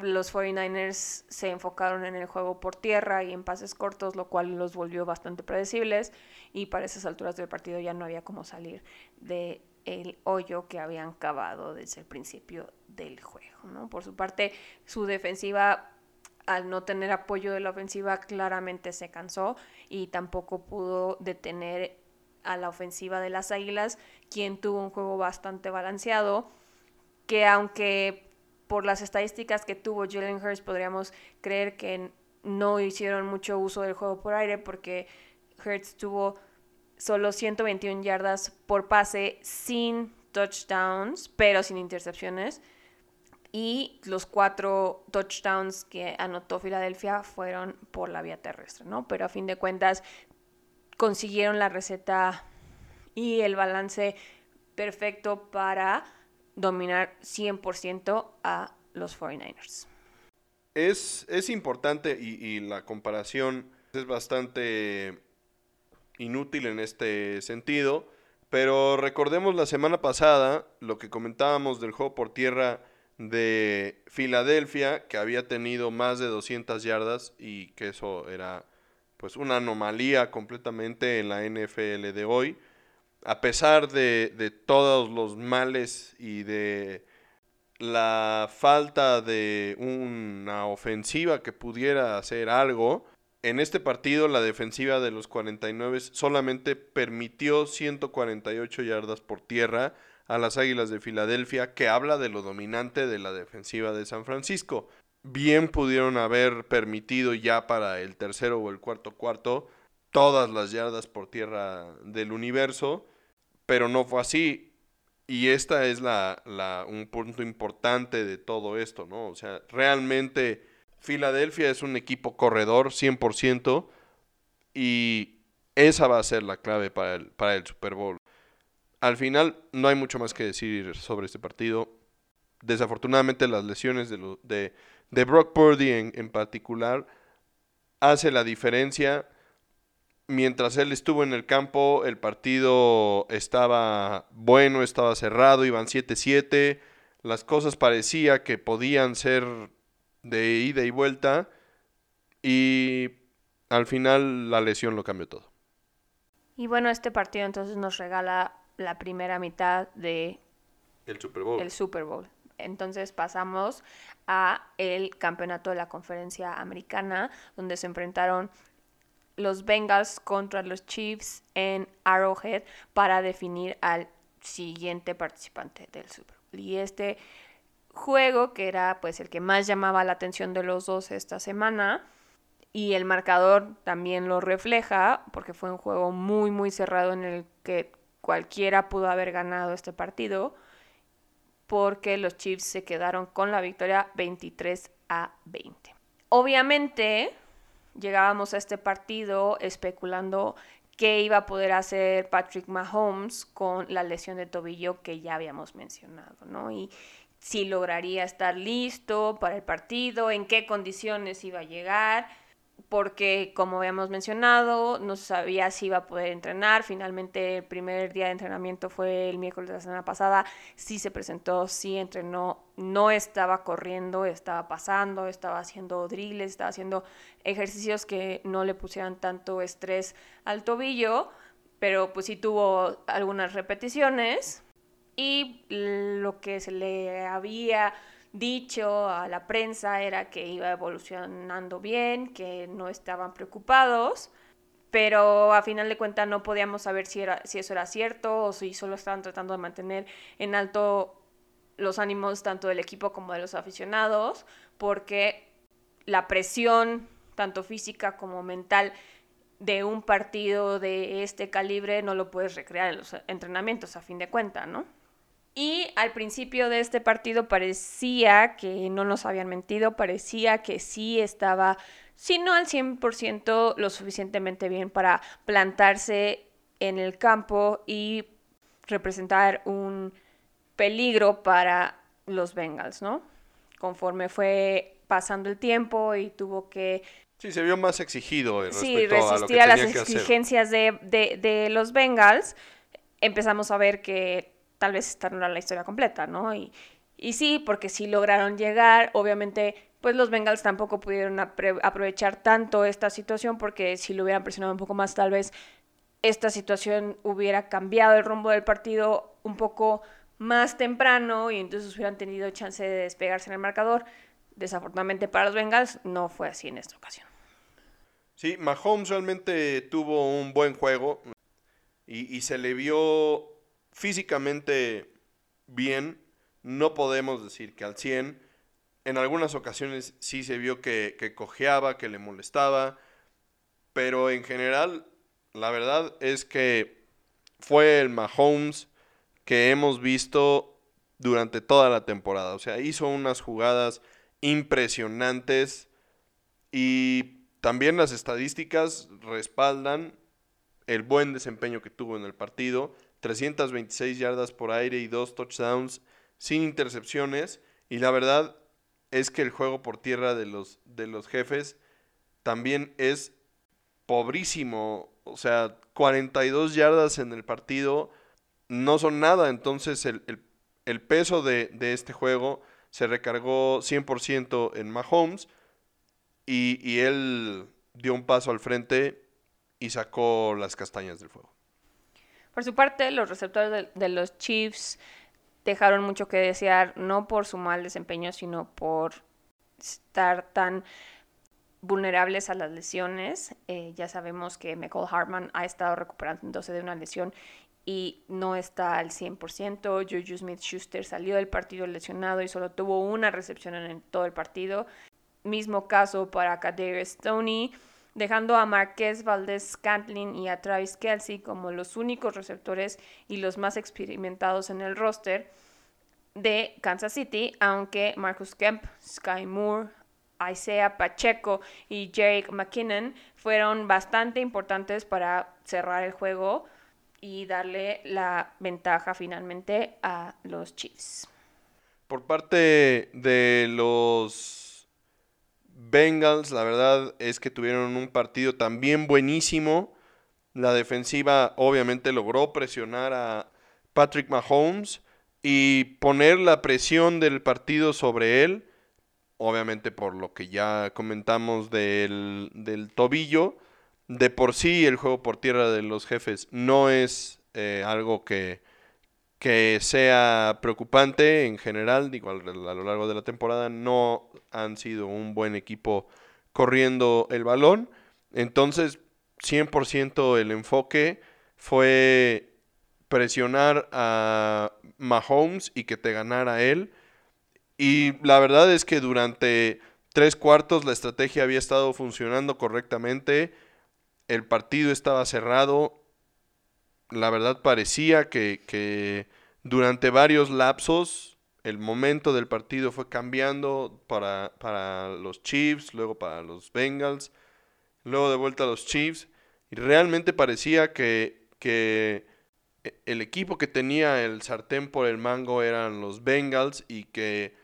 [SPEAKER 1] los 49ers se enfocaron en el juego por tierra y en pases cortos, lo cual los volvió bastante predecibles y para esas alturas del partido ya no había cómo salir de el hoyo que habían cavado desde el principio del juego. ¿no? Por su parte, su defensiva, al no tener apoyo de la ofensiva, claramente se cansó y tampoco pudo detener a la ofensiva de las Águilas, quien tuvo un juego bastante balanceado, que aunque por las estadísticas que tuvo Jalen Hurts podríamos creer que no hicieron mucho uso del juego por aire porque Hurts tuvo solo 121 yardas por pase sin touchdowns, pero sin intercepciones. Y los cuatro touchdowns que anotó Filadelfia fueron por la vía terrestre, ¿no? Pero a fin de cuentas consiguieron la receta y el balance perfecto para dominar 100% a los 49ers.
[SPEAKER 2] Es, es importante y, la comparación es bastante inútil en este sentido, pero recordemos la semana pasada lo que comentábamos del juego por tierra de Filadelfia, que había tenido más de 200 yardas y que eso era pues una anomalía completamente en la NFL de hoy. A pesar de, todos los males y de la falta de una ofensiva que pudiera hacer algo, en este partido la defensiva de los 49 solamente permitió 148 yardas por tierra a las Águilas de Filadelfia, que habla de lo dominante de la defensiva de San Francisco. Bien pudieron haber permitido ya para el tercero o el cuarto cuarto todas las yardas por tierra del universo pero no fue así. Y esta es la, la, un punto importante de todo esto, ¿no? O sea, realmente Filadelfia es un equipo corredor 100% y esa va a ser la clave para el, para el Super Bowl. Al final no hay mucho más que decir sobre este partido. Desafortunadamente las lesiones de, de, de Brock Purdy en, en particular hace la diferencia mientras él estuvo en el campo, el partido estaba bueno, estaba cerrado, iban 7-7, las cosas parecía que podían ser de ida y vuelta y al final la lesión lo cambió todo.
[SPEAKER 1] Y bueno, este partido entonces nos regala la primera mitad de
[SPEAKER 2] el Super Bowl.
[SPEAKER 1] El Super Bowl. Entonces pasamos a el campeonato de la conferencia americana, donde se enfrentaron los Bengals contra los Chiefs en Arrowhead para definir al siguiente participante del Super Bowl. Y este juego, que era pues el que más llamaba la atención de los dos esta semana, y el marcador también lo refleja, porque fue un juego muy, muy cerrado en el que cualquiera pudo haber ganado este partido, porque los Chiefs se quedaron con la victoria 23 a 20. Obviamente, llegábamos a este partido especulando qué iba a poder hacer Patrick Mahomes con la lesión de tobillo que ya habíamos mencionado, ¿no? Y si lograría estar listo para el partido, en qué condiciones iba a llegar porque como habíamos mencionado, no sabía si iba a poder entrenar. Finalmente el primer día de entrenamiento fue el miércoles de la semana pasada. Sí se presentó, sí entrenó, no estaba corriendo, estaba pasando, estaba haciendo drills, estaba haciendo ejercicios que no le pusieran tanto estrés al tobillo, pero pues sí tuvo algunas repeticiones. Y lo que se le había dicho a la prensa era que iba evolucionando bien, que no estaban preocupados, pero a final de cuentas no podíamos saber si, era, si eso era cierto o si solo estaban tratando de mantener en alto los ánimos tanto del equipo como de los aficionados, porque la presión, tanto física como mental, de un partido de este calibre no lo puedes recrear en los entrenamientos, a fin de cuentas, ¿no? Y al principio de este partido parecía que no nos habían mentido, parecía que sí estaba, si no al 100%, lo suficientemente bien para plantarse en el campo y representar un peligro para los Bengals, ¿no? Conforme fue pasando el tiempo y tuvo que
[SPEAKER 2] Sí, se vio más exigido
[SPEAKER 1] respecto sí, resistir a, las exigencias de, de, de, los Bengals. Empezamos a ver que tal vez esta no era la historia completa, ¿no? Y, y sí, porque sí lograron llegar. Obviamente, pues los Bengals tampoco pudieron aprovechar tanto esta situación porque si lo hubieran presionado un poco más, tal vez esta situación hubiera cambiado el rumbo del partido un poco más temprano y entonces hubieran tenido chance de despegarse en el marcador. Desafortunadamente para los Bengals no fue así en esta ocasión.
[SPEAKER 2] Sí, Mahomes realmente tuvo un buen juego y, se le vio físicamente bien. No podemos decir que al 100. En algunas ocasiones sí se vio que, que cojeaba, que le molestaba. Pero en general, la verdad es que fue el Mahomes que hemos visto durante toda la temporada. O sea, hizo unas jugadas impresionantes y también las estadísticas respaldan el buen desempeño que tuvo en el partido. 326 yardas por aire y dos touchdowns sin intercepciones. Y la verdad es que el juego por tierra de los, de los jefes también es pobrísimo. O sea, 42 yardas en el partido no son nada. Entonces el, el peso de, de, este juego se recargó 100% en Mahomes y, él dio un paso al frente y sacó las castañas del fuego.
[SPEAKER 1] Por su parte, los receptores de, los Chiefs dejaron mucho que desear, no por su mal desempeño, sino por estar tan vulnerables a las lesiones. Eh, ya sabemos que Michael Hartman ha estado recuperándose de una lesión y no está al 100%. Juju Smith-Schuster salió del partido lesionado y solo tuvo una recepción en todo el partido. Mismo caso para Kadarius Stoney, dejando a Marquez Valdez Scantlin y a Travis Kelsey como los únicos receptores y los más experimentados en el roster de Kansas City, aunque Marcus Kemp, Sky Moore, Isaiah Pacheco y Jake McKinnon fueron bastante importantes para cerrar el juego y darle la ventaja finalmente a los Chiefs.
[SPEAKER 2] Por parte de los Bengals, la verdad es que tuvieron un partido también buenísimo. La defensiva obviamente logró presionar a Patrick Mahomes y poner la presión del partido sobre él. Obviamente por lo que ya comentamos del, del tobillo. De por sí el juego por tierra de los jefes no es eh, algo que, que sea preocupante en general, digo, a lo largo de la temporada no han sido un buen equipo corriendo el balón. Entonces, 100% el enfoque fue presionar a Mahomes y que te ganara él. Y la verdad es que durante tres cuartos la estrategia había estado funcionando correctamente. El partido estaba cerrado la verdad parecía que, durante varios lapsos el momento del partido fue cambiando para, para, los Chiefs, luego para los Bengals, luego de vuelta a los Chiefs. Y realmente parecía que, que el equipo que tenía el sartén por el mango eran los Bengals y que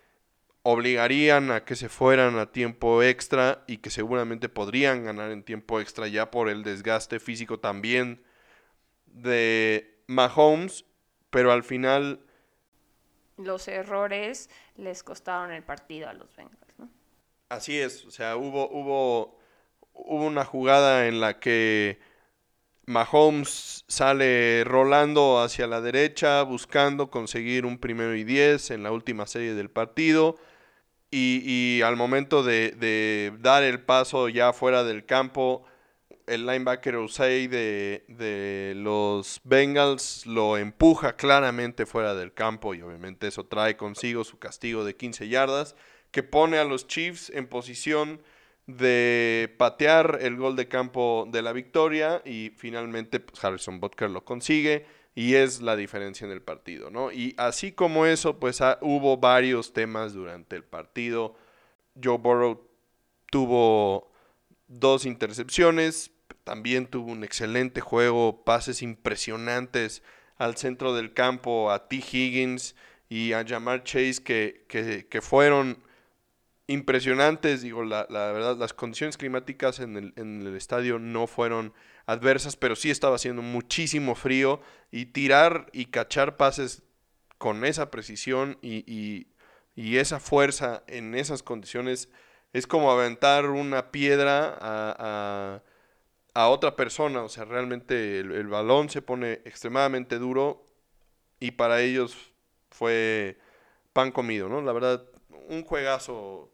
[SPEAKER 2] obligarían a que se fueran a tiempo extra y que seguramente podrían ganar en tiempo extra ya por el desgaste físico también de Mahomes, pero al final...
[SPEAKER 1] Los errores les costaron el partido a los Bengals, ¿no?
[SPEAKER 2] Así es, o sea, hubo, hubo, hubo una jugada en la que Mahomes sale rolando hacia la derecha, buscando conseguir un primero y diez en la última serie del partido. Y, y al momento de, de, dar el paso ya fuera del campo, el linebacker Osei de, de, los Bengals lo empuja claramente fuera del campo y obviamente eso trae consigo su castigo de 15 yardas que pone a los Chiefs en posición de patear el gol de campo de la victoria y finalmente pues, Harrison Butker lo consigue y es la diferencia en el partido, ¿no? Y así como eso, pues hubo varios temas durante el partido. Joe Burrow tuvo dos intercepciones, también tuvo un excelente juego, pases impresionantes al centro del campo a T. Higgins y a Jamar Chase que, que, fueron impresionantes. Digo, la, la, verdad, las condiciones climáticas en el, en el estadio no fueron adversas, pero sí estaba haciendo muchísimo frío y tirar y cachar pases con esa precisión y, esa fuerza en esas condiciones es como aventar una piedra a, a, otra persona. O sea, realmente el, el, balón se pone extremadamente duro y para ellos fue pan comido, ¿no? La verdad, un juegazo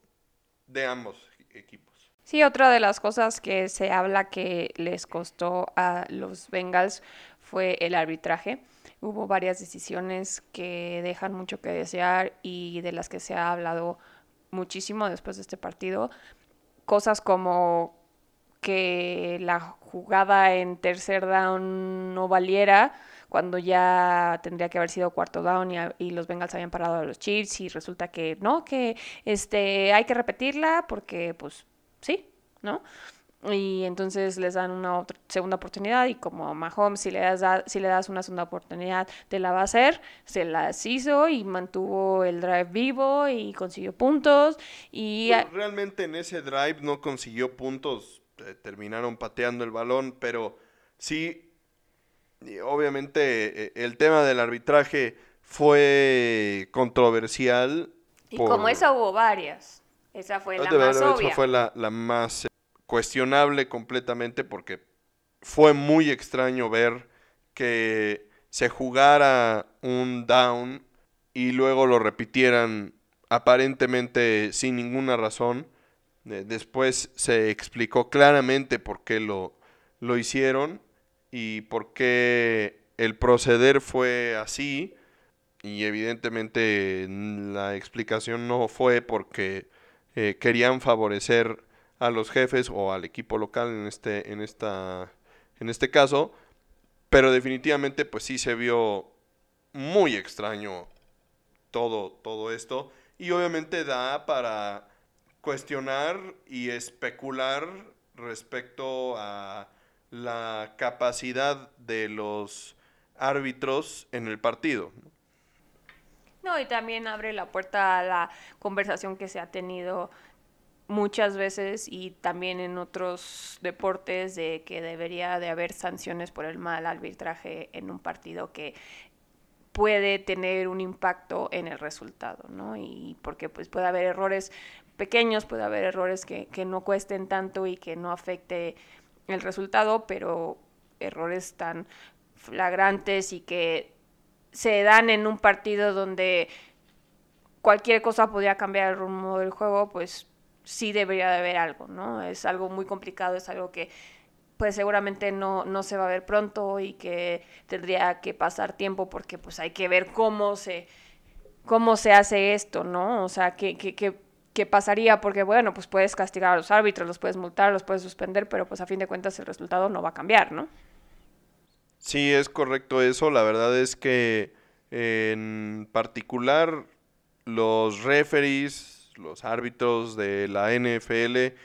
[SPEAKER 2] de ambos equipos.
[SPEAKER 1] Sí, otra de las cosas que se habla que les costó a los Bengals fue el arbitraje. Hubo varias decisiones que dejan mucho que desear y de las que se ha hablado muchísimo después de este partido. Cosas como que la jugada en tercer down no valiera cuando ya tendría que haber sido cuarto down y, los Bengals habían parado a los Chiefs y resulta que no, que este hay que repetirla porque pues sí, ¿no? Y entonces les dan una otra, segunda oportunidad y como Mahomes si le das si le das una segunda oportunidad te la va a hacer, se las hizo y mantuvo el drive vivo y consiguió puntos y
[SPEAKER 2] realmente en ese drive no consiguió puntos, terminaron pateando el balón, pero sí obviamente eh, el tema del arbitraje fue controversial.
[SPEAKER 1] Y como esa hubo varias. Esa fue la más obvia.
[SPEAKER 2] Esa fue la, la más cuestionable completamente porque fue muy extraño ver que se jugara un down y luego lo repitieran aparentemente sin ninguna razón. Después se explicó claramente por qué lo, lo hicieron y por qué el proceder fue así. Y evidentemente la explicación no fue porque eh, querían favorecer a los jefes o al equipo local en este, en esta, en este caso, pero definitivamente pues sí se vio muy extraño todo, todo esto y obviamente da para cuestionar y especular respecto a la capacidad de los árbitros en el partido.
[SPEAKER 1] No, y también abre la puerta a la conversación que se ha tenido muchas veces y también en otros deportes de que debería de haber sanciones por el mal arbitraje en un partido que puede tener un impacto en el resultado, ¿no? Y porque pues puede haber errores pequeños, puede haber errores que, que no cuesten tanto y que no afecte el resultado, pero errores tan flagrantes y que se dan en un partido donde cualquier cosa podría cambiar el rumbo del juego, pues sí debería de haber algo, ¿no? Es algo muy complicado, es algo que pues seguramente no, no se va a ver pronto y que tendría que pasar tiempo porque pues hay que ver cómo se, cómo se hace esto, ¿no? O sea, qué, qué, qué pasaría, porque bueno, pues puedes castigar a los árbitros, los puedes multar, los puedes suspender, pero pues a fin de cuentas el resultado no va a cambiar, ¿no?
[SPEAKER 2] Sí, es correcto eso. La verdad es que en particular los referees, los árbitros de la NFL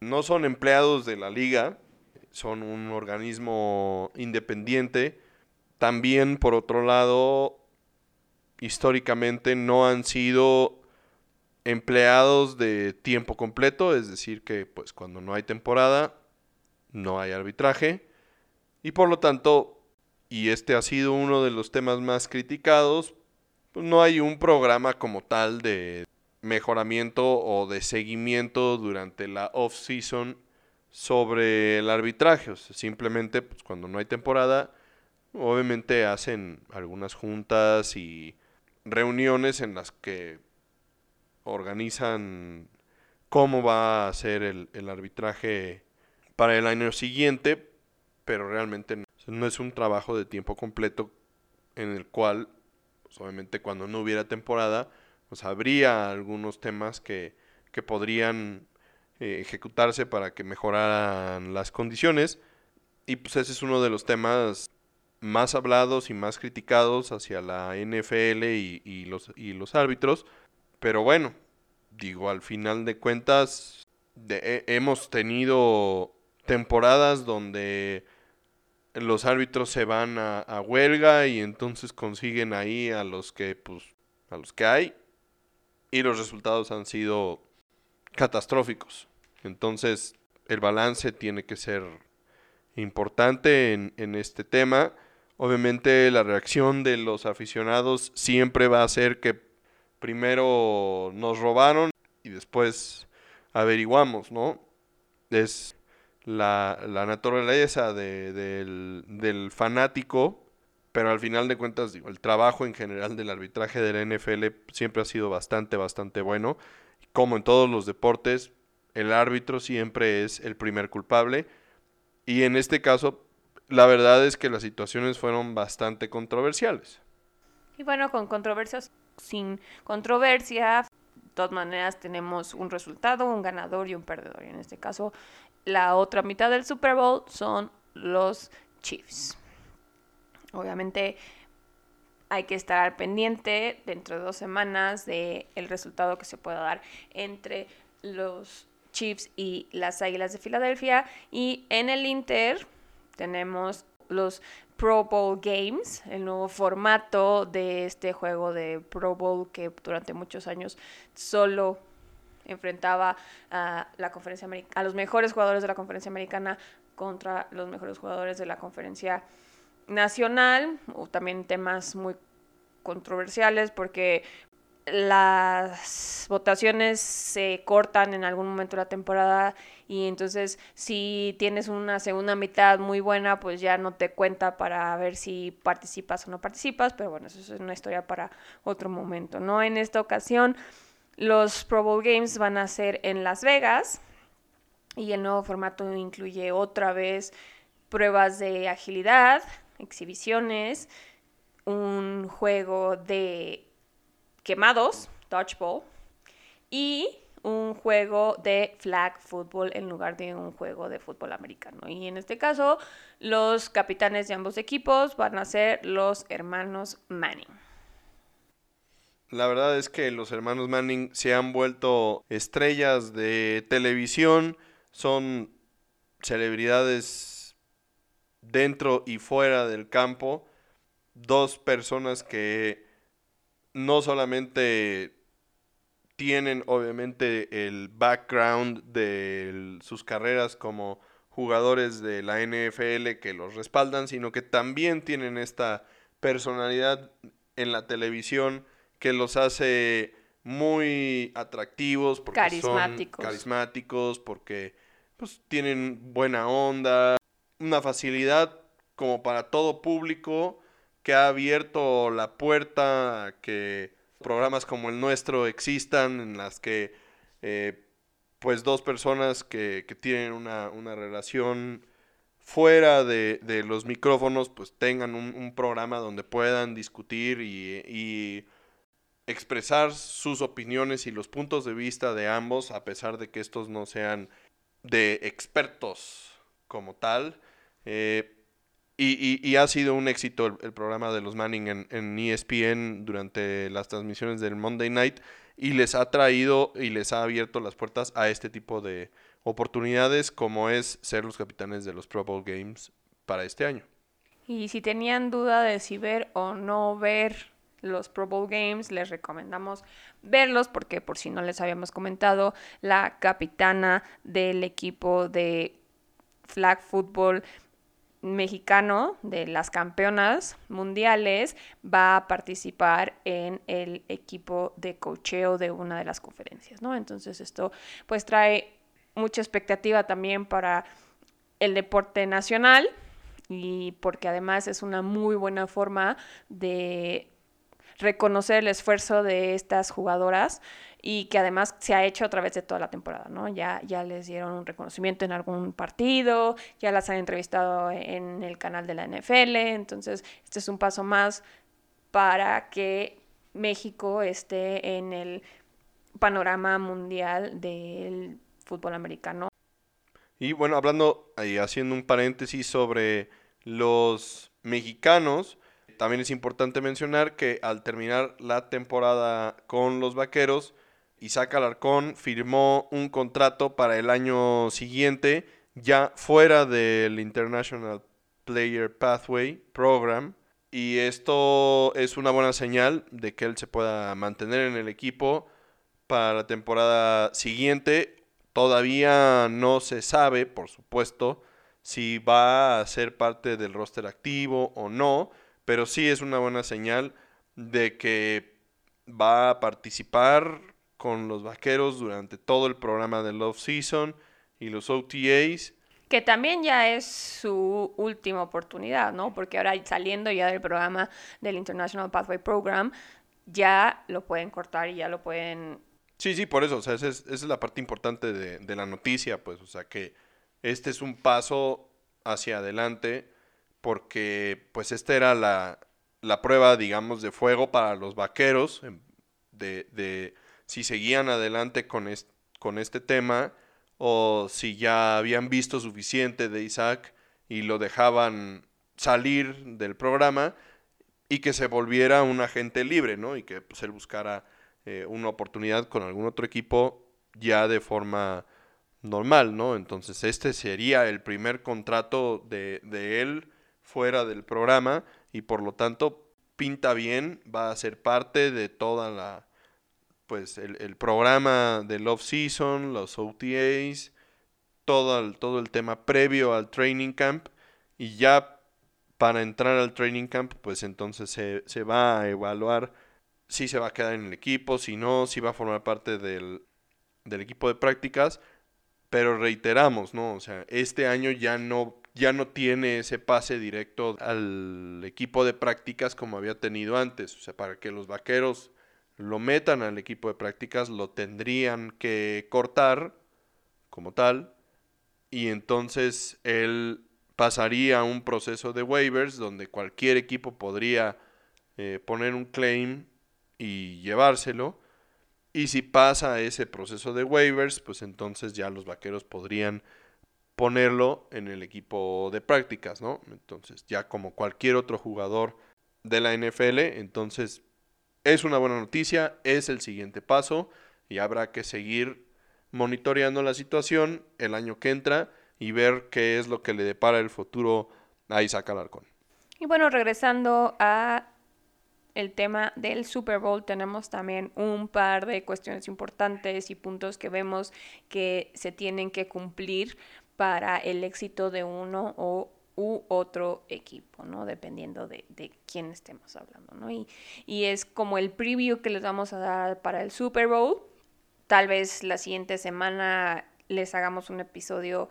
[SPEAKER 2] no son empleados de la liga, son un organismo independiente. También, por otro lado, históricamente no han sido empleados de tiempo completo, es decir, que pues cuando no hay temporada no hay arbitraje y por lo tanto, y este ha sido uno de los temas más criticados, pues no hay un programa como tal de mejoramiento o de seguimiento durante la off-season sobre el arbitraje. simplemente pues, cuando no hay temporada, obviamente hacen algunas juntas y reuniones en las que organizan cómo va a ser el, arbitraje para el año siguiente, pero realmente no, es un trabajo de tiempo completo en el cual, pues, obviamente cuando no hubiera temporada, pues habría algunos temas que, que podrían eh, ejecutarse para que mejoraran las condiciones. Y pues ese es uno de los temas más hablados y más criticados hacia la NFL y, los, y los árbitros. Pero bueno, digo, al final de cuentas, hemos tenido temporadas donde los árbitros se van a, huelga y entonces consiguen ahí a los que pues a los que hay y los resultados han sido catastróficos. Entonces, el balance tiene que ser importante en, en, este tema. Obviamente, la reacción de los aficionados siempre va a ser que primero nos robaron y después averiguamos, ¿no? Es la, la naturaleza de, del, del fanático pero al final de cuentas, digo, el trabajo en general del arbitraje de la NFL siempre ha sido bastante, bastante bueno. Como en todos los deportes, el árbitro siempre es el primer culpable. Y en este caso, la verdad es que las situaciones fueron bastante controversiales.
[SPEAKER 1] Y bueno, con controversias, sin controversia, de todas maneras tenemos un resultado, un ganador y un perdedor. Y en este caso, la otra mitad del Super Bowl son los Chiefs. Obviamente hay que estar pendiente dentro de dos semanas de el resultado que se pueda dar entre los Chiefs y las Águilas de Filadelfia. Y en el Inter tenemos los Pro Bowl Games, el nuevo formato de este juego de Pro Bowl que durante muchos años solo enfrentaba a la conferencia a los mejores jugadores de la conferencia americana contra los mejores jugadores de la conferencia nacional, o también temas muy controversiales porque las votaciones se cortan en algún momento de la temporada y entonces si tienes una segunda mitad muy buena pues ya no te cuenta para ver si participas o no participas, pero bueno, eso es una historia para otro momento, ¿no? En esta ocasión los Pro Bowl Games van a ser en Las Vegas y el nuevo formato incluye otra vez pruebas de agilidad, exhibiciones, un juego de quemados, dodgeball, y un juego de flag football en lugar de un juego de fútbol americano. Y en este caso, los capitanes de ambos equipos van a ser los hermanos Manning.
[SPEAKER 2] La verdad es que los hermanos Manning se han vuelto estrellas de televisión, son celebridades dentro y fuera del campo, dos personas que no solamente tienen obviamente el background de sus carreras como jugadores de la NFL que los respaldan, sino que también tienen esta personalidad en la televisión que los hace muy atractivos porque
[SPEAKER 1] carismáticos.
[SPEAKER 2] son carismáticos, porque pues, tienen buena onda, una facilidad como para todo público que ha abierto la puerta a que programas como el nuestro existan en las que eh, pues dos personas que, tienen una, relación fuera de, los micrófonos pues tengan un, programa donde puedan discutir y, y, expresar sus opiniones y los puntos de vista de ambos a pesar de que estos no sean de expertos como tal. Eh, y, ha sido un éxito el, programa de los Manning en, ESPN durante las transmisiones del Monday Night y les ha traído y les ha abierto las puertas a este tipo de oportunidades como es ser los capitanes de los Pro Bowl Games para este año.
[SPEAKER 1] Y si tenían duda de si ver o no ver los Pro Bowl Games, les recomendamos verlos porque por si no les habíamos comentado, la capitana del equipo de flag football mexicano de las campeonas mundiales va a participar en el equipo de cocheo de una de las conferencias, ¿no? Entonces esto pues trae mucha expectativa también para el deporte nacional y porque además es una muy buena forma de reconocer el esfuerzo de estas jugadoras y que además se ha hecho a través de toda la temporada, ¿no? Ya, ya les dieron un reconocimiento en algún partido, ya las han entrevistado en el canal de la NFL, entonces este es un paso más para que México esté en el panorama mundial del fútbol americano.
[SPEAKER 2] Y bueno, hablando y haciendo un paréntesis sobre los mexicanos, también es importante mencionar que al terminar la temporada con los Vaqueros, Isaac Alarcón firmó un contrato para el año siguiente, ya fuera del International Player Pathway Program, Y esto es una buena señal de que él se pueda mantener en el equipo para la temporada siguiente. Todavía no se sabe, por supuesto, si va a ser parte del roster activo o no, pero sí es una buena señal de que va a participar con los vaqueros durante todo el programa del Love Season y los OTAs.
[SPEAKER 1] Que también ya es su última oportunidad, ¿no? Porque ahora saliendo ya del programa del International Pathway Program, ya lo pueden cortar y ya lo pueden...
[SPEAKER 2] Sí, sí, por eso, o sea, esa es, esa es la parte importante de, de, la noticia, pues, o sea, que este es un paso hacia adelante porque, pues, esta era la, la prueba, digamos, de fuego para los vaqueros, em, de, de si seguían adelante con, est con este tema o si ya habían visto suficiente de Isaac y lo dejaban salir del programa y que se volviera un agente libre, ¿no? Y que pues, él buscara eh, una oportunidad con algún otro equipo ya de forma normal, ¿no? Entonces este sería el primer contrato de, de él fuera del programa y por lo tanto pinta bien, va a ser parte de toda la, pues el, programa del off-season, los OTAs, todo el, todo el tema previo al training camp y ya para entrar al training camp, pues entonces se, se, va a evaluar si se va a quedar en el equipo, si no, si va a formar parte del, del equipo de prácticas, pero reiteramos, ¿no? O sea, este año ya no, ya no tiene ese pase directo al equipo de prácticas como había tenido antes, o sea, para que los vaqueros lo metan al equipo de prácticas, lo tendrían que cortar como tal, y entonces él pasaría a un proceso de waivers donde cualquier equipo podría eh, poner un claim y llevárselo. Y si pasa ese proceso de waivers, pues entonces ya los vaqueros podrían ponerlo en el equipo de prácticas, ¿no? Entonces, ya como cualquier otro jugador de la NFL, entonces es una buena noticia, es el siguiente paso y habrá que seguir monitoreando la situación el año que entra y ver qué es lo que le depara el futuro a Isaac Alarcón.
[SPEAKER 1] Y bueno, regresando a el tema del Super Bowl, tenemos también un par de cuestiones importantes y puntos que vemos que se tienen que cumplir para el éxito de uno o u otro equipo, ¿no? Dependiendo de, de quién estemos hablando, ¿no? Y, y, es como el preview que les vamos a dar para el Super Bowl. Tal vez la siguiente semana les hagamos un episodio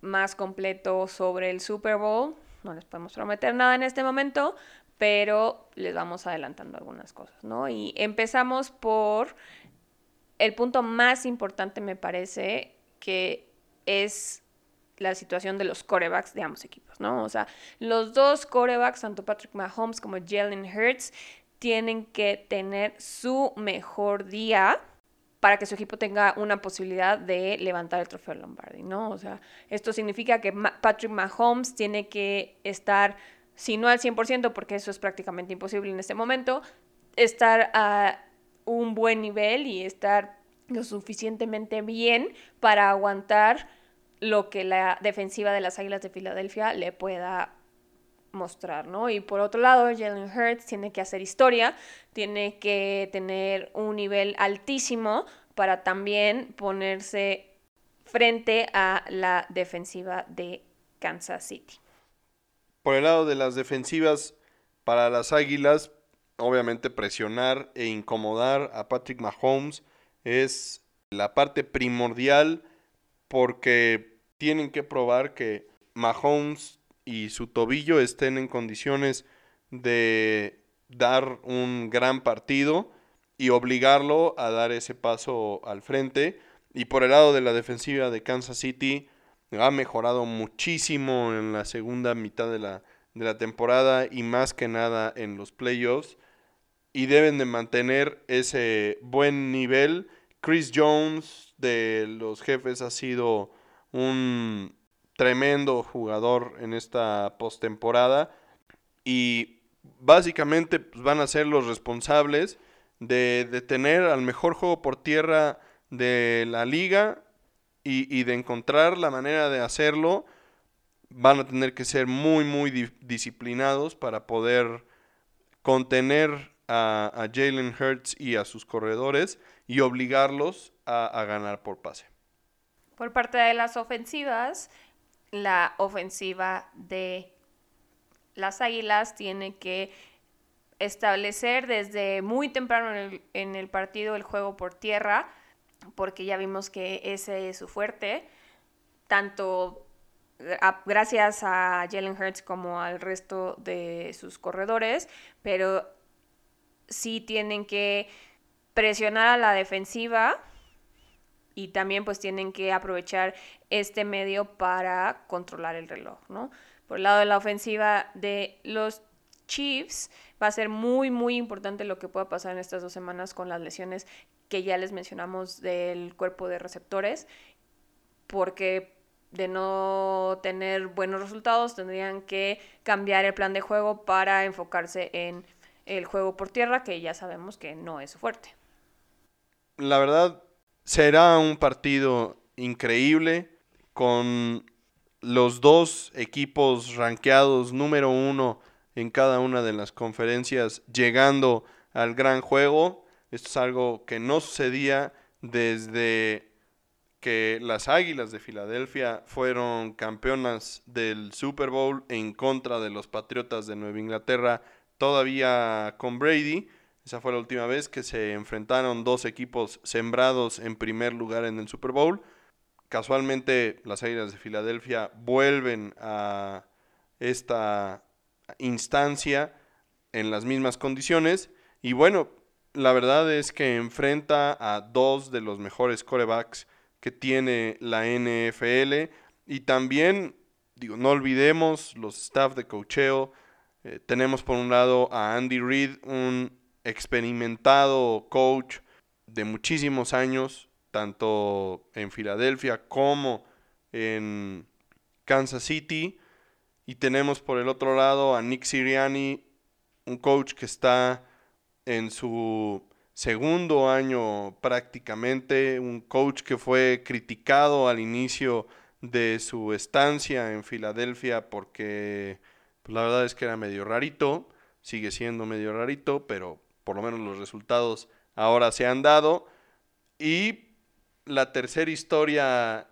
[SPEAKER 1] más completo sobre el Super Bowl. No les podemos prometer nada en este momento, pero les vamos adelantando algunas cosas, ¿no? Y empezamos por el punto más importante, me parece, que es la situación de los corebacks de ambos equipos, ¿no? O sea, los dos corebacks, tanto Patrick Mahomes como Jalen Hurts, tienen que tener su mejor día para que su equipo tenga una posibilidad de levantar el trofeo Lombardi, ¿no? O sea, esto significa que Patrick Mahomes tiene que estar, si no al 100%, porque eso es prácticamente imposible en este momento, estar a un buen nivel y estar lo suficientemente bien para aguantar lo que la defensiva de las Águilas de Filadelfia le pueda mostrar, ¿no? Y por otro lado, Jalen Hurts tiene que hacer historia, tiene que tener un nivel altísimo para también ponerse frente a la defensiva de Kansas City.
[SPEAKER 2] Por el lado de las defensivas para las Águilas, obviamente presionar e incomodar a Patrick Mahomes es la parte primordial porque tienen que probar que Mahomes y su tobillo estén en condiciones de dar un gran partido y obligarlo a dar ese paso al frente. Y por el lado de la defensiva de Kansas City, ha mejorado muchísimo en la segunda mitad de la, de la temporada y más que nada en los playoffs. Y deben de mantener ese buen nivel. Chris Jones de los jefes ha sido un tremendo jugador en esta postemporada y básicamente pues, van a ser los responsables de, de, tener al mejor juego por tierra de la liga y, y, de encontrar la manera de hacerlo. Van a tener que ser muy, muy disciplinados para poder contener a, Jalen Hurts y a sus corredores y obligarlos a, ganar por pase.
[SPEAKER 1] Por parte de las ofensivas, la ofensiva de las Águilas tiene que establecer desde muy temprano en el, partido el juego por tierra, porque ya vimos que ese es su fuerte, tanto gracias a Jalen Hurts como al resto de sus corredores, pero sí tienen que presionar a la defensiva y también pues tienen que aprovechar este medio para controlar el reloj, ¿no? Por el lado de la ofensiva de los Chiefs va a ser muy muy importante lo que pueda pasar en estas dos semanas con las lesiones que ya les mencionamos del cuerpo de receptores porque de no tener buenos resultados, tendrían que cambiar el plan de juego para enfocarse en el juego por tierra, que ya sabemos que no es fuerte.
[SPEAKER 2] La verdad, será un partido increíble con los dos equipos rankeados número uno en cada una de las conferencias llegando al gran juego. Esto es algo que no sucedía desde que las Águilas de Filadelfia fueron campeonas del Super Bowl en contra de los Patriotas de Nueva Inglaterra, todavía con Brady. Esa fue la última vez que se enfrentaron dos equipos sembrados en primer lugar en el Super Bowl. Casualmente las Águilas de Filadelfia vuelven a esta instancia en las mismas condiciones. Y bueno, la verdad es que enfrenta a dos de los mejores corebacks que tiene la NFL y también, digo, no olvidemos los staff de cocheo. Eh, tenemos por un lado a Andy Reid, un experimentado coach de muchísimos años, tanto en Filadelfia como en Kansas City. Y tenemos por el otro lado a Nick Siriani, un coach que está en su segundo año prácticamente, un coach que fue criticado al inicio de su estancia en Filadelfia porque pues, la verdad es que era medio rarito, sigue siendo medio rarito, pero por lo menos los resultados ahora se han dado. Y la tercera historia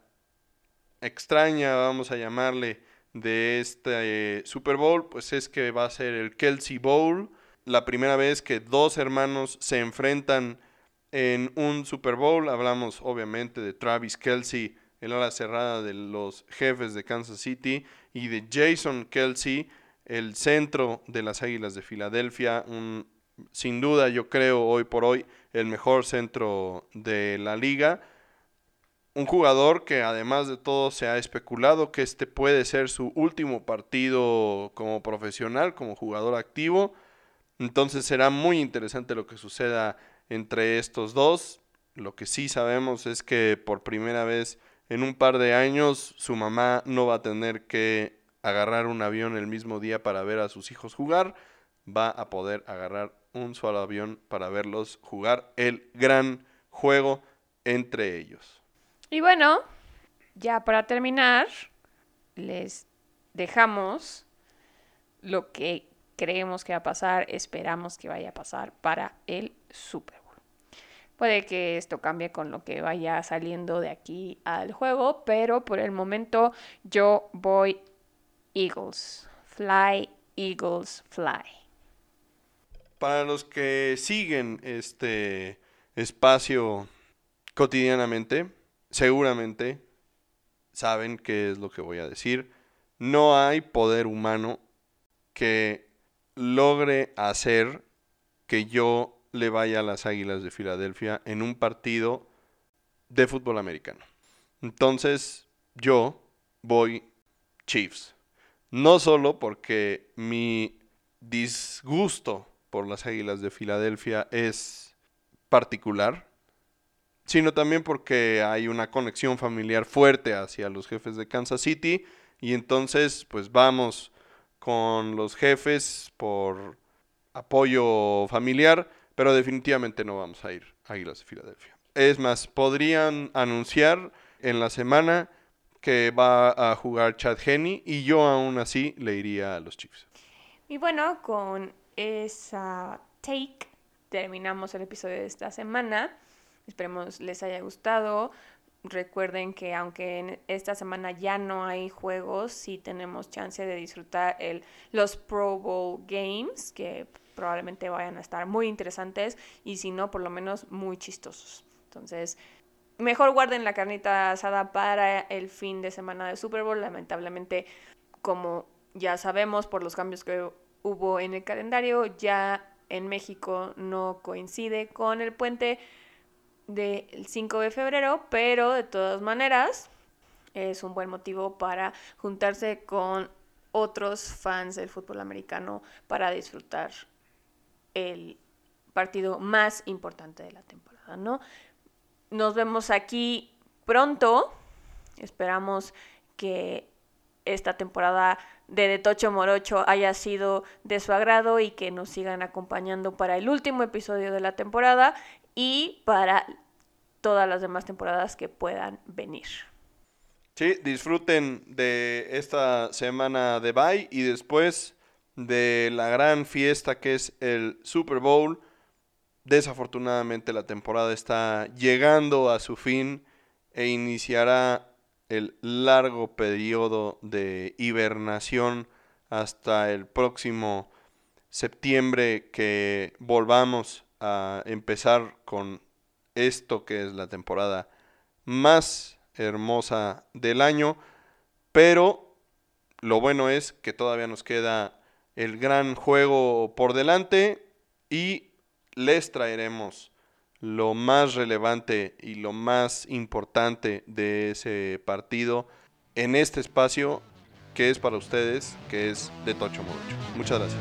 [SPEAKER 2] extraña, vamos a llamarle, de este Super Bowl, pues es que va a ser el Kelsey Bowl la primera vez que dos hermanos se enfrentan en un Super Bowl. Hablamos obviamente de Travis Kelsey, el ala cerrada de los jefes de Kansas City, y de Jason Kelsey, el centro de las Águilas de Filadelfia. Un, sin duda, yo creo hoy por hoy, el mejor centro de la liga. Un jugador que además de todo se ha especulado que este puede ser su último partido como profesional, como jugador activo entonces será muy interesante lo que suceda entre estos dos. Lo que sí sabemos es que por primera vez en un par de años su mamá no va a tener que agarrar un avión el mismo día para ver a sus hijos jugar. Va a poder agarrar un solo avión para verlos jugar el gran juego entre ellos.
[SPEAKER 1] Y bueno, ya para terminar, les dejamos lo que creemos que va a pasar, esperamos que vaya a pasar para el Super Bowl. Puede que esto cambie con lo que vaya saliendo de aquí al juego, pero por el momento yo voy Eagles. Fly, Eagles, fly.
[SPEAKER 2] Para los que siguen este espacio cotidianamente, seguramente saben qué es lo que voy a decir. No hay poder humano que logre hacer que yo le vaya a las Águilas de Filadelfia en un partido de fútbol americano. Entonces, yo voy Chiefs. No solo porque mi disgusto por las Águilas de Filadelfia es particular, sino también porque hay una conexión familiar fuerte hacia los jefes de Kansas City y entonces pues vamos con los jefes por apoyo familiar, pero definitivamente no vamos a ir a Águilas de Filadelfia. Es más, podrían anunciar en la semana que va a jugar Chad Henney y yo aún así le iría a los Chiefs.
[SPEAKER 1] Y bueno, con esa take terminamos el episodio de esta semana. Esperemos les haya gustado. Recuerden que aunque en esta semana ya no hay juegos, sí tenemos chance de disfrutar el, los Pro Bowl Games, que probablemente vayan a estar muy interesantes y si no, por lo menos muy chistosos. Entonces, mejor guarden la carnita asada para el fin de semana de Super Bowl. Lamentablemente, como ya sabemos por los cambios que hubo en el calendario, ya en México no coincide con el puente del 5 de febrero, pero de todas maneras es un buen motivo para juntarse con otros fans del fútbol americano para disfrutar el partido más importante de la temporada, ¿no? Nos vemos aquí pronto. Esperamos que esta temporada de De Tocho Morocho haya sido de su agrado y que nos sigan acompañando para el último episodio de la temporada y para todas las demás temporadas que puedan venir.
[SPEAKER 2] Sí, disfruten de esta semana de bye y después de la gran fiesta que es el Super Bowl. Desafortunadamente la temporada está llegando a su fin e iniciará el largo periodo de hibernación hasta el próximo septiembre que volvamos a empezar con esto que es la temporada más hermosa del año, pero lo bueno es que todavía nos queda el gran juego por delante y les traeremos lo más relevante y lo más importante de ese partido en este espacio que es para ustedes, que es de Tocho Morocho. Muchas gracias.